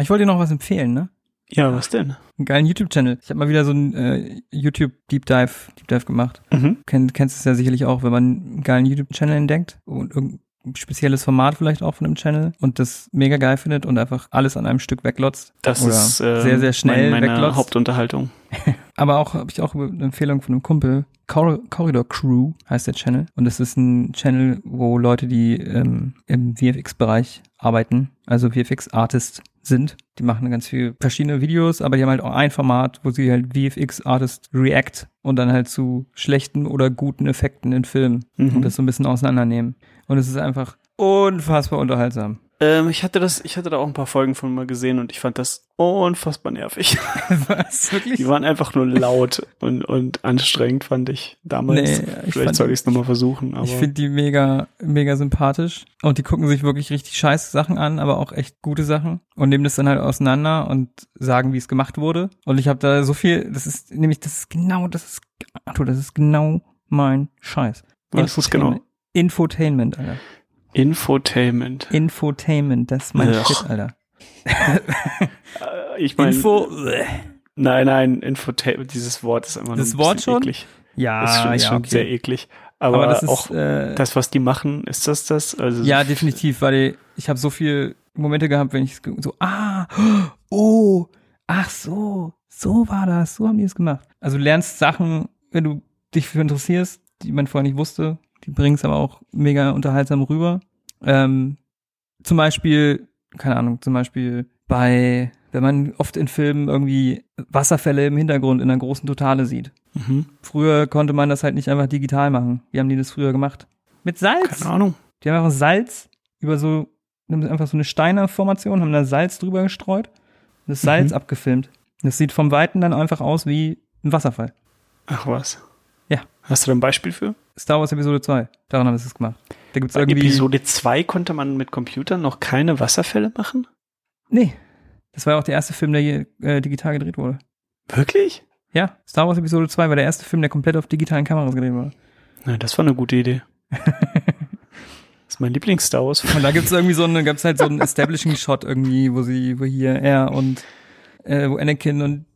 Ich wollte dir noch was empfehlen, ne? ja, was denn? Einen geilen YouTube-Channel. Ich habe mal wieder so einen äh, YouTube-Deep Dive, Deep Dive gemacht. Mhm. Kenn, kennst es ja sicherlich auch, wenn man einen geilen YouTube-Channel entdeckt und irgendein spezielles Format vielleicht auch von einem Channel und das mega geil findet und einfach alles an einem Stück weglotzt. Das Oder ist äh, sehr, sehr schnell meine, meine weglotzt. Hauptunterhaltung. Aber auch habe ich auch eine Empfehlung von einem Kumpel. Cor Corridor Crew heißt der Channel. Und das ist ein Channel, wo Leute, die ähm, im VFX-Bereich arbeiten, also VFX-Artist sind, die machen ganz viel verschiedene Videos, aber die haben halt auch ein Format, wo sie halt VFX-Artist react und dann halt zu schlechten oder guten Effekten in Filmen Mhm. und das so ein bisschen auseinandernehmen. Und es ist einfach unfassbar unterhaltsam. Ähm, ich hatte das, ich hatte da auch ein paar Folgen von mal gesehen und ich fand das unfassbar nervig. Was? Wirklich? Die waren einfach nur laut und, und anstrengend, fand ich damals. Nee, ich Vielleicht fand- soll ich es nochmal versuchen, aber Ich finde die mega, mega sympathisch. Und die gucken sich wirklich richtig scheiße Sachen an, aber auch echt gute Sachen. Und nehmen das dann halt auseinander und sagen, wie es gemacht wurde. Und ich habe da so viel, das ist nämlich, das ist genau, das ist, Arthur, das ist genau mein Scheiß. Was ist genau? Infotainment, Alter. Infotainment. Infotainment, das ist mein Ugh. Shit, Alter. Ich meine, Info, nein, nein, Infotainment, dieses Wort ist immer Das Wort schon? eklig. ja, ist schon, ist ja, schon okay. sehr eklig. Aber, aber das ist, auch äh, das, was die machen, ist das das? Also Ja, definitiv, weil ich habe so viel Momente gehabt, wenn ich so, ah, oh, ach so, so war das, so haben die es gemacht. Also du lernst Sachen, wenn du dich für interessierst, die man vorher nicht wusste, die bringen es aber auch mega unterhaltsam rüber. Ähm, zum Beispiel, keine Ahnung, zum Beispiel bei, wenn man oft in Filmen irgendwie Wasserfälle im Hintergrund in einer großen Totale sieht. Mhm. Früher konnte man das halt nicht einfach digital machen. Wie haben die das früher gemacht? Mit Salz. Keine Ahnung. Die haben einfach Salz über so, haben einfach so eine Steinerformation, haben da Salz drüber gestreut und das Salz Mhm. abgefilmt. Das sieht vom Weiten dann einfach aus wie ein Wasserfall. Ach was. Ja. Hast du da ein Beispiel für? Star Wars Episode 2. Daran haben sie es gemacht. Da gibt's Bei irgendwie. Episode 2 konnte man mit Computern noch keine Wasserfälle machen? Nee. Das war ja auch der erste Film, der je, äh, digital gedreht wurde. Wirklich? Ja, Star Wars Episode 2 war der erste Film, der komplett auf digitalen Kameras gedreht wurde. Na, das war eine gute Idee. das ist mein Lieblings-Star Wars. Und da gibt's irgendwie so eine, gab's halt so einen Establishing-Shot irgendwie, wo sie, wo hier er und äh, wo Anakin und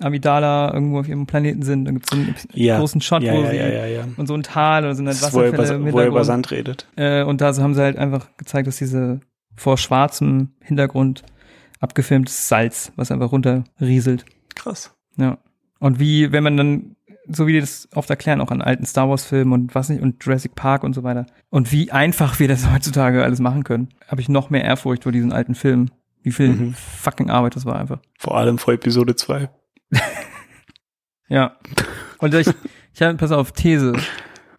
Amidala irgendwo auf ihrem Planeten sind. Dann gibt's so einen Ja. großen Shot, ja, wo ja, sie und so ein Tal oder so Das ist, wo er, Wasserfälle über, wo er über. Sand redet. Äh, und da haben sie halt einfach gezeigt, dass diese vor schwarzem Hintergrund abgefilmtes Salz, was einfach runterrieselt. Krass. Ja. Und wie, wenn man dann, so wie die das oft erklären, auch an alten Star Wars Filmen und was nicht, und Jurassic Park und so weiter. Und wie einfach wir das heutzutage alles machen können, habe ich noch mehr Ehrfurcht vor diesen alten Filmen. Wie viel Mhm. fucking Arbeit das war einfach. Vor allem vor Episode 2. Ja. Und ich, ich habe, pass auf, These.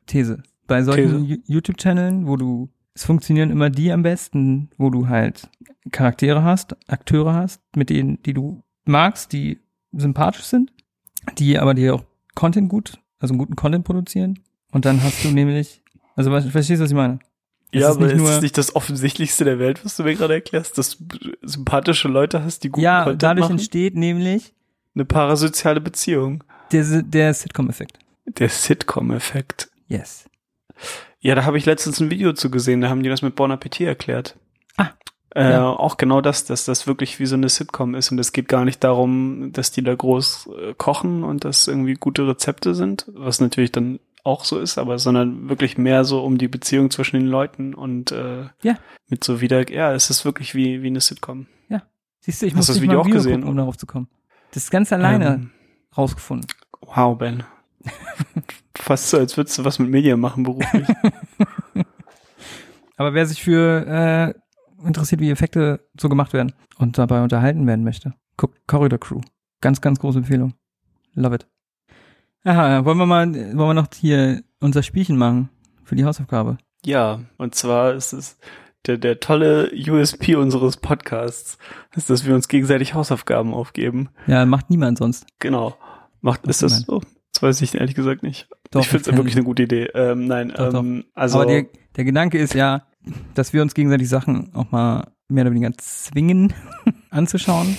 These. Bei solchen YouTube-Channeln, wo du, es funktionieren immer die am besten, wo du halt Charaktere hast, Akteure hast, mit denen, die du magst, die sympathisch sind, die aber dir auch Content gut, also guten Content produzieren. Und dann hast du nämlich, also verstehst du, was ich meine? Es ja, ist aber nicht ist es nicht das Offensichtlichste der Welt, was du mir gerade erklärst, dass du sympathische Leute hast, die guten Ja, dadurch machen? entsteht nämlich Eine parasoziale Beziehung. der, der Sitcom-Effekt. Der Sitcom-Effekt. Yes. Ja, da habe ich letztens ein Video zu gesehen, da haben die das mit Bon Appetit erklärt. Ah. Äh, Ja. Auch genau das, dass das wirklich wie so eine Sitcom ist und es geht gar nicht darum, dass die da groß äh, kochen und dass irgendwie gute Rezepte sind, was natürlich dann auch so ist, aber sondern wirklich mehr so um die Beziehung zwischen den Leuten und äh, Ja. mit so wieder, ja, es ist wirklich wie, wie eine Sitcom. Siehst du, ich muss das Video mal auch Video gesehen? gucken, um darauf zu kommen. Das ist ganz alleine Ähm, rausgefunden. wow, Ben. Fast so, als würdest du was mit Medien machen beruflich. Aber wer sich für äh, interessiert, wie Effekte so gemacht werden und dabei unterhalten werden möchte, guckt Corridor Crew. Ganz, ganz große Empfehlung. Love it. Aha, wollen wir mal, wollen wir noch hier unser Spielchen machen für die Hausaufgabe? Ja, und zwar ist es der, der tolle USP unseres Podcasts, ist, dass wir uns gegenseitig Hausaufgaben aufgeben. Ja, macht niemand sonst. Genau. Macht, Macht ist das niemand. so? Das weiß ich ehrlich gesagt nicht. Doch, ich finde es wir wirklich eine gute Idee. Ähm, nein, Doch, doch. ähm, also Aber der, der Gedanke ist ja, dass wir uns gegenseitig Sachen auch mal mehr oder weniger zwingen anzuschauen,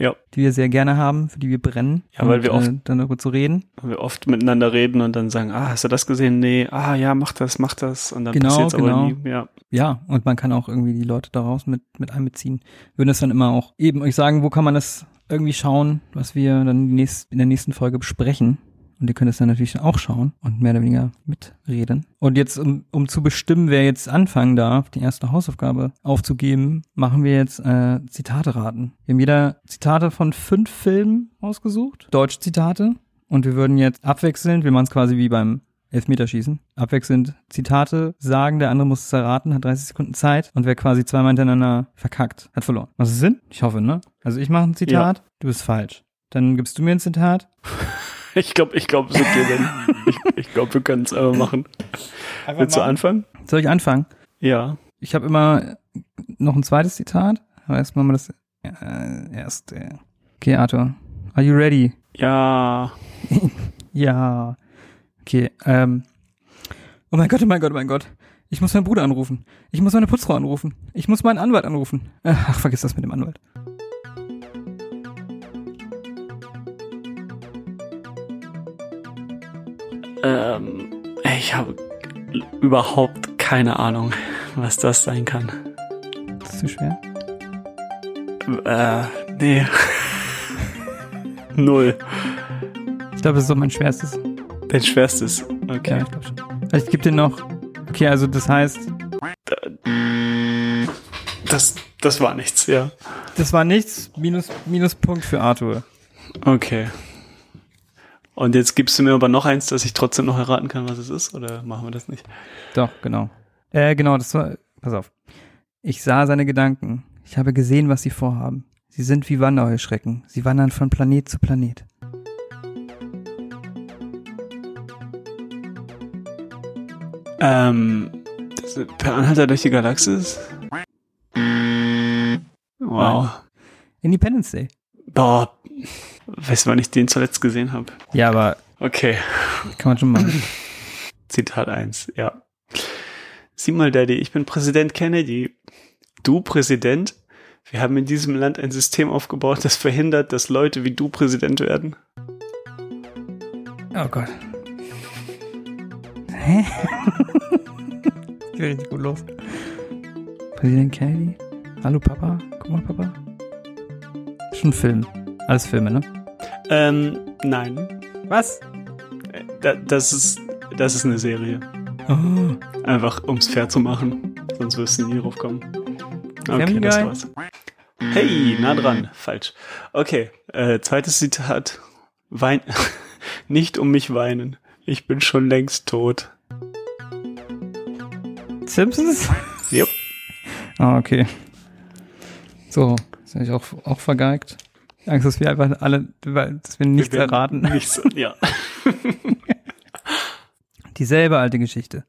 ja, die wir sehr gerne haben, für die wir brennen. Ja, weil wir oft- äh, dann darüber zu reden. wir oft miteinander reden und dann sagen, ah, hast du das gesehen? Nee, ah, ja, mach das, mach das. Und dann Genau, passiert's aber genau. nie. Ja. Ja, und man kann auch irgendwie die Leute daraus mit, mit einbeziehen. Würden das dann immer auch eben euch sagen, wo kann man das irgendwie schauen, was wir dann nächst, in der nächsten Folge besprechen. Und ihr könnt es dann natürlich auch schauen und mehr oder weniger mitreden. Und jetzt, um, um zu bestimmen, wer jetzt anfangen darf, die erste Hausaufgabe aufzugeben, machen wir jetzt äh, Zitate raten. Wir haben jeder Zitate von fünf Filmen ausgesucht, deutsche Zitate. Und wir würden jetzt abwechselnd, wir machen es quasi wie beim Elfmeterschießen. Abwechselnd Zitate sagen, der andere muss es erraten, hat 30 Sekunden Zeit und wer quasi zweimal hintereinander verkackt, hat verloren. Was ist Sinn? Ich hoffe, ne? Also ich mache ein Zitat, du bist falsch. Dann gibst du mir ein Zitat. Ich glaube, ich glaube, es ist okay, Ben. ich, ich glaube, wir können es aber machen. Willst du anfangen? Soll ich anfangen? Ja. Ich habe immer noch ein zweites Zitat. Aber erstmal mal das äh, erste. Okay, Arthur. Are you ready? Ja. Ja. Okay, ähm. Oh mein Gott, oh mein Gott, oh mein Gott. Ich muss meinen Bruder anrufen. Ich muss meine Putzfrau anrufen. Ich muss meinen Anwalt anrufen. Ach, vergiss das mit dem Anwalt. Ähm, ich habe überhaupt keine Ahnung, was das sein kann. Das ist zu schwer. Äh, nee. Null. Ich glaube, das ist doch mein schwerstes. Dein schwerstes. Ja, Okay. ich glaube schon. Ich gebe dir noch. Okay, also das heißt, Das, das war nichts, ja. das war nichts. Minus, Minuspunkt für Arthur. Okay. Und jetzt gibst du mir aber noch eins, dass ich trotzdem noch erraten kann, was es ist, oder machen wir das nicht? Doch, genau. Äh, genau, das war. Pass auf. Ich sah seine Gedanken. Ich habe gesehen, was sie vorhaben. Sie sind wie Wanderheuschrecken. Sie wandern von Planet zu Planet. Ähm, das ist per Anhalter durch die Galaxis? Wow. Independence Day. Boah. Weißt du, wann ich den zuletzt gesehen habe? Ja, aber Okay. kann man schon machen. Zitat 1, ja. Sieh mal, Daddy, ich bin Präsident Kennedy. Du Präsident? Wir haben in diesem Land ein System aufgebaut, das verhindert, dass Leute wie du Präsident werden. Oh Gott. Hä? geht richtig gut los. Präsident Kennedy? Hallo Papa? Guck mal, Papa. Schon ein Film. Alles Filme, ne? Ähm, nein. Was? Äh, Da, das ist, das ist eine Serie. Oh. Einfach, ums fair zu machen. Sonst wirst du nie drauf kommen. Okay, Family das war's. Hey, nah dran. Falsch. Okay, äh, zweites Zitat. Wein, nicht um mich weinen. Ich bin schon längst tot. Simpsons? Yep. Ah, okay. So, das habe ich auch, auch vergeigt. Angst, dass wir einfach alle, dass wir nichts Wir erraten. Nichts, ja. Dieselbe alte Geschichte.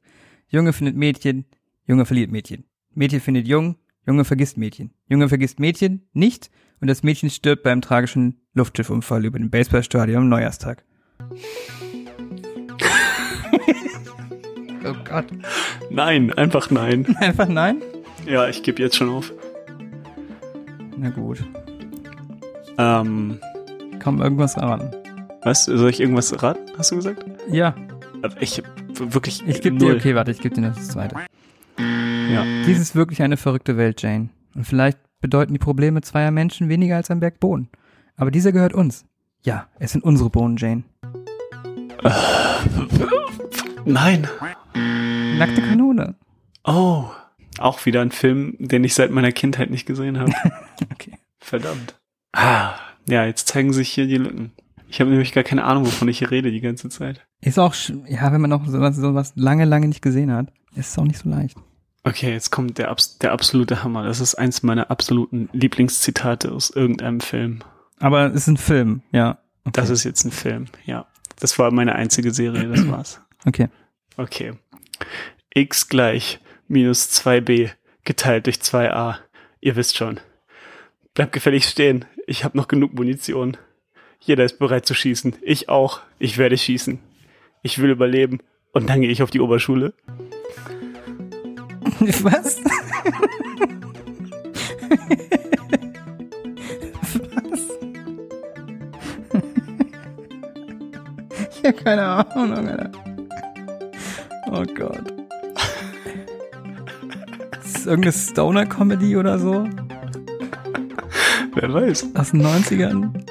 Junge findet Mädchen, Junge verliert Mädchen. Mädchen findet Jung, Junge vergisst Mädchen. Junge vergisst Mädchen nicht und das Mädchen stirbt beim tragischen Luftschiffunfall über dem Baseballstadion am Neujahrstag. oh Gott. Nein, einfach nein. Einfach nein? Ja, ich gebe jetzt schon auf. Na gut. Ähm, Kaum irgendwas erraten. was? Soll ich irgendwas raten? Hast du gesagt? Ja, Ich hab wirklich ich gebe dir, okay, warte, ich gebe dir noch das zweite. Ja. Dies ist wirklich eine verrückte Welt, Jane. Und vielleicht bedeuten die Probleme zweier Menschen weniger als ein Berg Bohnen. Aber dieser gehört uns. Ja, es sind unsere Bohnen, Jane. Nein. Nackte Kanone. Oh. Auch wieder ein Film, den ich seit meiner Kindheit nicht gesehen habe. Okay. Verdammt. Ah, ja, jetzt zeigen sich hier die Lücken. Ich habe nämlich gar keine Ahnung, wovon ich hier rede die ganze Zeit. Ist auch, ja, wenn man noch sowas, sowas lange, lange nicht gesehen hat, ist es auch nicht so leicht. Okay, jetzt kommt der, der absolute Hammer. Das ist eins meiner absoluten Lieblingszitate aus irgendeinem Film. Aber es ist ein Film, ja. Okay. Das ist jetzt ein Film, ja. Das war meine einzige Serie, das war's. okay. Okay. x gleich minus 2b geteilt durch 2a. Ihr wisst schon. Bleibt gefällig stehen. Ich habe noch genug Munition. Jeder ist bereit zu schießen. Ich auch. Ich werde schießen. Ich will überleben. Und dann gehe ich auf die Oberschule. Was? Was? ich habe keine Ahnung, Alter. Oh Gott. Ist das irgendeine Stoner-Comedy oder so? Wer weiß. Aus den 90ern?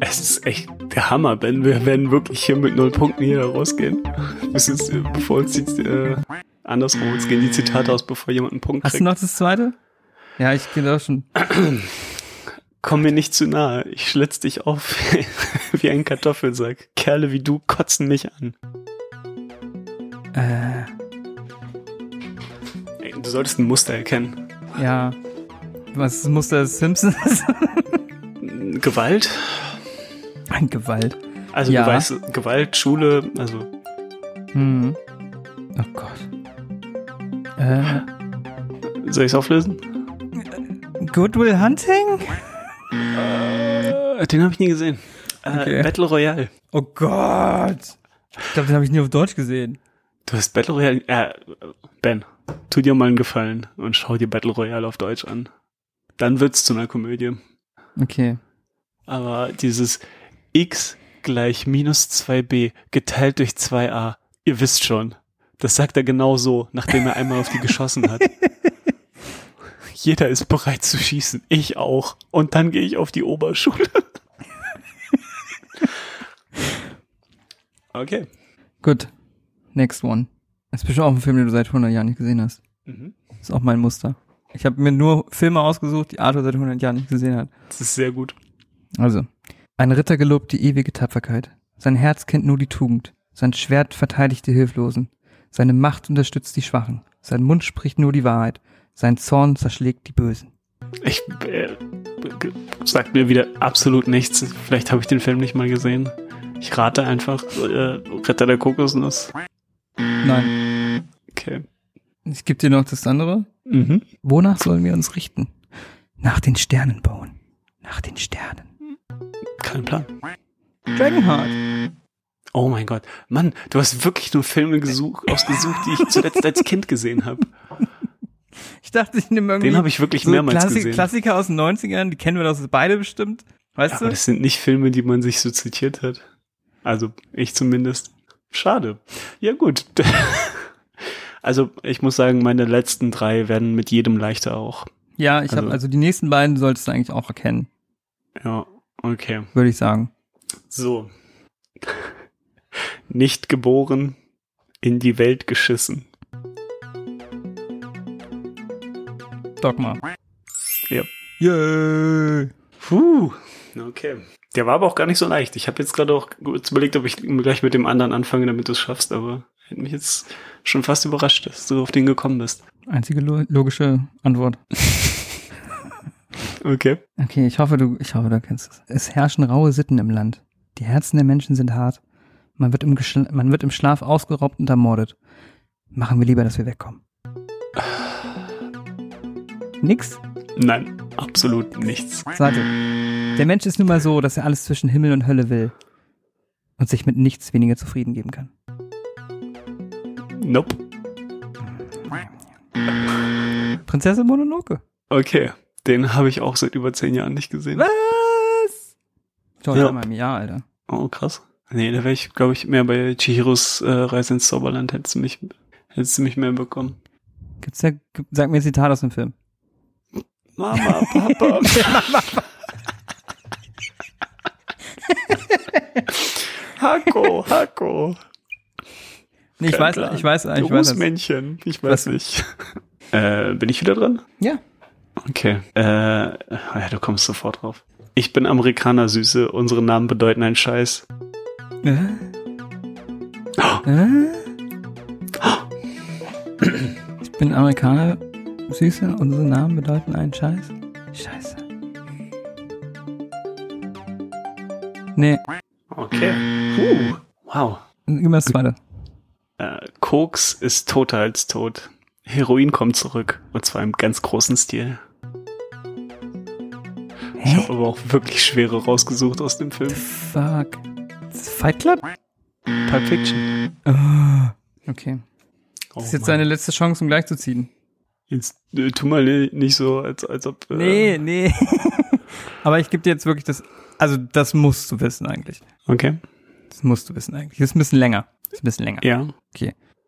Es ist echt der Hammer, Ben. Wir werden wirklich hier mit null Punkten hier rausgehen. Bis jetzt, bevor uns die, äh, andersrum, uns gehen die Zitate aus, bevor jemand einen Punkt Hast du kriegt. noch das zweite? Ja, ich gehe doch schon. Komm mir nicht zu nahe. Ich schlitz dich auf wie ein Kartoffelsack. Kerle wie du kotzen mich an. Äh, du solltest ein Muster erkennen. ja. Was ist das Muster des Simpsons? Gewalt? Ein Gewalt. Also Ja. du weißt, Gewalt, Schule, also Hm. Oh Gott. Äh, soll ich es auflösen? Goodwill Hunting? Äh, den habe ich nie gesehen. Äh, Okay. Battle Royale. Oh Gott. Ich glaube, den habe ich nie auf Deutsch gesehen. Du hast Battle Royale. Äh, Ben, tu dir mal einen Gefallen und schau dir Battle Royale auf Deutsch an. Dann wird's zu einer Komödie. Okay. Aber dieses x gleich minus 2b geteilt durch 2a, ihr wisst schon, das sagt er genau so, nachdem er einmal auf die geschossen hat. Jeder ist bereit zu schießen, ich auch. Und dann gehe ich auf die Oberschule. okay. Gut. Next one. Das ist bestimmt auch ein Film, den du seit 100 Jahren nicht gesehen hast. Mhm. Das ist auch mein Muster. Ich habe mir nur Filme ausgesucht, die Arthur seit 100 Jahren nicht gesehen hat. Das ist sehr gut. Also. Ein Ritter gelobt die ewige Tapferkeit. Sein Herz kennt nur die Tugend. Sein Schwert verteidigt die Hilflosen. Seine Macht unterstützt die Schwachen. Sein Mund spricht nur die Wahrheit. Sein Zorn zerschlägt die Bösen. Ich äh, sagt mir wieder absolut nichts. Vielleicht habe ich den Film nicht mal gesehen. Ich rate einfach äh, Ritter der Kokosnuss. Nein. Okay. Ich gebe dir noch das andere. Mhm. Wonach sollen wir uns richten? Nach den Sternen bauen. Nach den Sternen. Kein Plan. Dragonheart. Oh mein Gott. Mann, du hast wirklich nur Filme gesucht, ausgesucht, die ich zuletzt als Kind gesehen habe. Ich dachte, ich nehme irgendwie Den habe ich wirklich so mehrmals Klassik gesehen. Klassiker aus den 90ern, die kennen wir doch beide bestimmt. Weißt Aber du? das sind nicht Filme, die man sich so zitiert hat. Also ich zumindest. Schade. Ja gut. Also ich muss sagen, meine letzten drei werden mit jedem leichter auch. Ja, ich habe Also- also die nächsten beiden solltest du eigentlich auch erkennen, Ja, okay. würde ich sagen. So. Nicht geboren, in die Welt geschissen. Dogma. Ja. Yay. Puh. Okay. Der war aber auch gar nicht so leicht. Ich habe jetzt gerade auch kurz überlegt, ob ich gleich mit dem anderen anfange, damit du es schaffst, aber hätte mich jetzt schon fast überrascht, dass du auf den gekommen bist. Einzige lo logische Antwort. Okay. Okay, ich hoffe, du, ich hoffe, du kennst es. Es herrschen raue Sitten im Land. Die Herzen der Menschen sind hart. Man wird im, Geschl man wird im Schlaf ausgeraubt und ermordet. Machen wir lieber, dass wir wegkommen. Nix? Nein, absolut nichts. Warte. Der Mensch ist nun mal so, dass er alles zwischen Himmel und Hölle will. Und sich mit nichts weniger zufrieden geben kann. Nope. Prinzessin Mononoke. Okay. Den habe ich auch seit über zehn Jahren nicht gesehen. Was? Schon Ja. einmal im Jahr, Alter. Oh, krass. Nee, da wäre ich, glaube ich, mehr bei Chihiros äh, Reise ins Zauberland. Hättest du mich, hättest du mich mehr bekommen. Gibt's da, sag mir ein Zitat aus dem Film. Mama, Papa. Hako, Hako. Nee, ich weiß, ich weiß, ich weiß. es. Rußmännchen. Ich weiß nicht. Äh, bin ich wieder dran? Ja. Okay. Äh, ja, du kommst sofort drauf. Ich bin Amerikaner, Süße. Unsere Namen bedeuten einen Scheiß. Äh? Äh? Ich bin Amerikaner, Süße, unsere Namen bedeuten einen Scheiß. Scheiße. Nee, Okay. Puh. Wow. gib mir das zweite. Äh, Koks ist toter als tot. Heroin kommt zurück. Und zwar im ganz großen Stil. Ich Hä? habe aber auch wirklich schwere rausgesucht aus dem Film. Fuck. Fight Club? Pulp Fiction. Oh. Okay. Oh, Das ist jetzt Mann. seine letzte Chance, um gleich zu ziehen. Jetzt äh, tu mal ni- nicht so, als, als ob. Äh, Nee, nee. Aber ich gebe dir jetzt wirklich das. Also, das musst du wissen eigentlich. Okay. Das musst du wissen eigentlich. Das ist ein bisschen länger. Ist ein bisschen länger. Ja.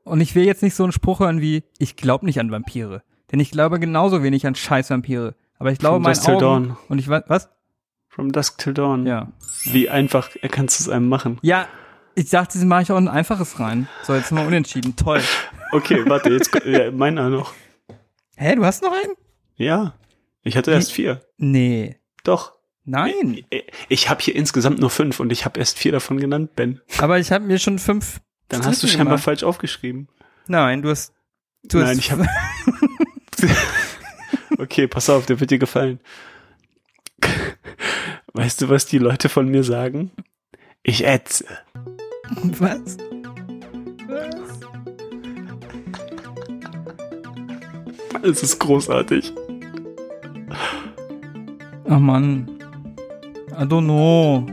Und ich will jetzt nicht so einen Spruch hören wie, ich glaube nicht an Vampire. Denn ich glaube genauso wenig an scheiß Vampire. Aber ich glaube From meinen Dusk Till Augen. Dawn. Und ich weiß, was? From Dusk Till Dawn. Ja. Wie einfach kannst du es einem machen? Ja, ich dachte, mache ich auch ein einfaches rein. So, jetzt sind wir unentschieden. Toll. Okay, warte, jetzt ja, meiner noch. Hä, du hast noch einen? Ja. Ich hatte erst vier. Nee. Doch. Nein. Ich habe hier insgesamt nur fünf und ich habe erst vier davon genannt, Ben. Aber ich habe mir schon fünf. Dann hast du scheinbar gemacht. falsch aufgeschrieben. Nein, du hast. Du Nein, hast ich habe. okay, pass auf, der wird dir gefallen. Weißt du, was die Leute von mir sagen? Ich ätze. Was? Es ist großartig. Oh Mann. I don't know.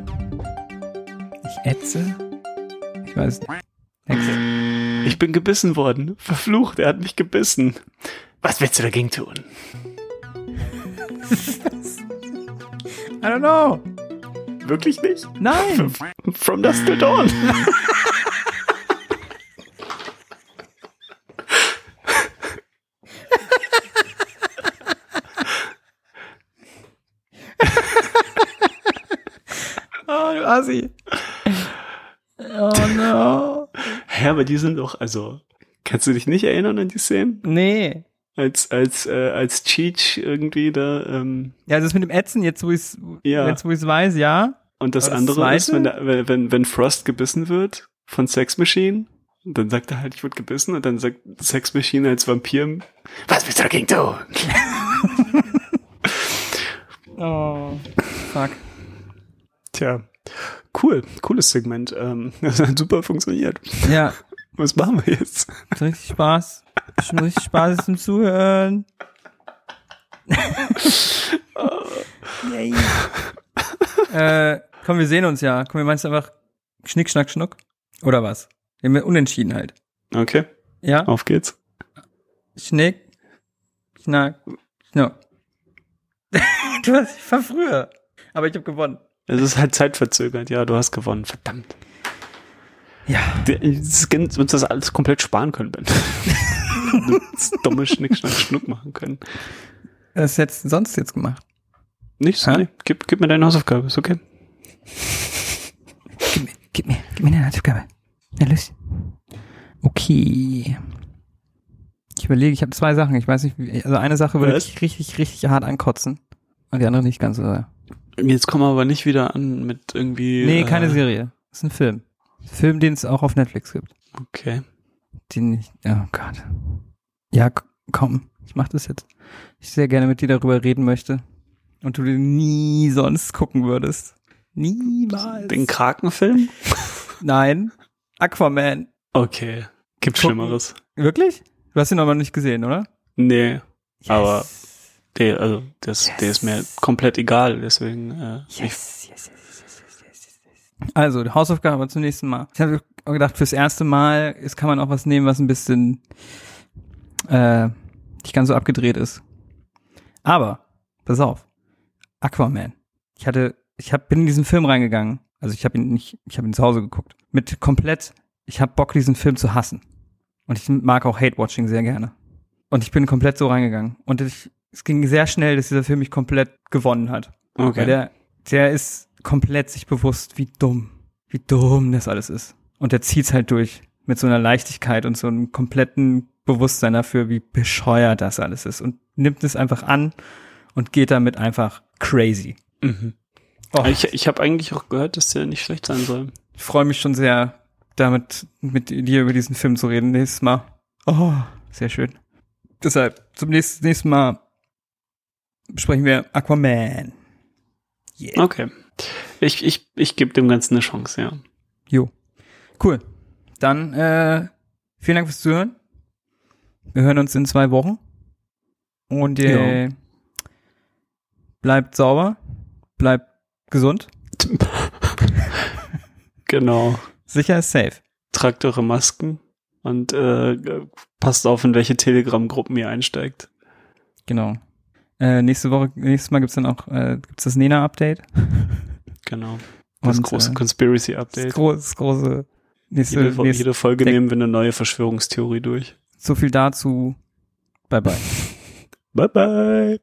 Ich ätze? Ich weiß nicht. Next. Ich bin gebissen worden. Verflucht, er hat mich gebissen. Was willst du dagegen tun? I don't know. Wirklich nicht? Nein. From Dusk Till Dawn. Oh, du Assi. Oh no. Hä, aber die sind doch, also, kannst du dich nicht erinnern an die Szenen? Nee. Als, als, äh, als Cheech irgendwie da, ähm, Ja, das mit dem Ätzen, jetzt wo ich es Ja. jetzt wo ich's weiß, ja. und das, das andere Zweite? ist, wenn, der, wenn- wenn, Frost gebissen wird von Sex Machine, und dann sagt er halt, ich wurde gebissen, und dann sagt Sex Machine als Vampir, was willst du dagegen tun? Oh. Fuck. Tja, cool, cooles Segment, ähm, das hat super funktioniert. Ja, Was machen wir jetzt? hat richtig Spaß. Schon richtig Spaß zum Zuhören. Yay. äh, komm, wir sehen uns ja. Komm, wir meinst einfach Schnick, Schnack, Schnuck? Oder was? Wir haben ja unentschieden halt. Okay, Ja? auf geht's. Schnick, Schnack, Schnuck. du hast, ich war früher. Aber ich habe gewonnen. Es ist halt zeitverzögert, ja, du hast gewonnen, verdammt. Ja. Wir uns das alles komplett sparen können, Ben. das dumme Schnick, Schnack, Schnuck machen können. Was hättest du sonst jetzt gemacht? Nichts, Hä? nee. Gib, gib mir deine Hausaufgabe, ist okay. Gib mir, gib mir, gib mir eine Hausaufgabe. Na los. Okay. Ich überlege, ich habe zwei Sachen. Ich weiß nicht, also eine Sache würde ich richtig, richtig hart ankotzen. Und die andere nicht ganz so. Jetzt kommen wir aber nicht wieder an mit irgendwie. Nee, äh, keine Serie. Das ist ein Film. Film, den es auch auf Netflix gibt. Okay. Den ich, oh Gott. Ja, komm, ich mach das jetzt. Ich sehr gerne mit dir darüber reden möchte. Und du den nie sonst gucken würdest. Niemals. Den Krakenfilm? Nein. Aquaman. Okay. Gibt. Schlimmeres. Wirklich? Du hast ihn aber nicht gesehen, oder? Nee, Aber- Yes. Der, also, das, der ist mir komplett egal, deswegen, äh, ich, Yes, yes, yes, yes, yes, yes, yes. Also, die Hausaufgabe zum nächsten Mal. Ich habe gedacht, fürs erste Mal ist, kann man auch was nehmen, was ein bisschen äh, nicht ganz so abgedreht ist. Aber, pass auf, Aquaman. Ich hatte, ich hab, bin in diesen Film reingegangen. Also ich habe ihn nicht, ich habe ihn zu Hause geguckt. Mit komplett, ich habe Bock, diesen Film zu hassen. Und ich mag auch Hate-Watching sehr gerne. Und ich bin komplett so reingegangen. Und ich es ging sehr schnell, dass dieser Film mich komplett gewonnen hat. Okay. Weil der, der ist komplett sich bewusst, wie dumm, wie dumm das alles ist. Und der zieht's halt durch mit so einer Leichtigkeit und so einem kompletten Bewusstsein dafür, wie bescheuert das alles ist und nimmt es einfach an und geht damit einfach crazy. Mhm. Oh, Ich, ich habe eigentlich auch gehört, dass der nicht schlecht sein soll. ich freue mich schon sehr, damit mit dir über diesen Film zu reden nächstes Mal. Oh, sehr schön. Deshalb, zum nächsten, nächsten Mal besprechen wir Aquaman. Yeah. Okay. Ich, ich, ich gebe dem Ganzen eine Chance, ja. Jo. Cool. Dann äh, vielen Dank fürs Zuhören. Wir hören uns in zwei Wochen. Und äh, bleibt sauber, bleibt gesund. genau. Sicher ist safe. Tragt eure Masken und äh, passt auf, in welche Telegram-Gruppen ihr einsteigt. Genau. Äh, nächste Woche, nächstes Mal gibt's dann auch äh, gibt's das Nena-Update. Genau. Das Und, große äh, Conspiracy-Update. Das, gro das große nächste, Jede, nächste jede Folge nehmen wir eine neue Verschwörungstheorie durch. so viel dazu. Bye bye. Bye bye.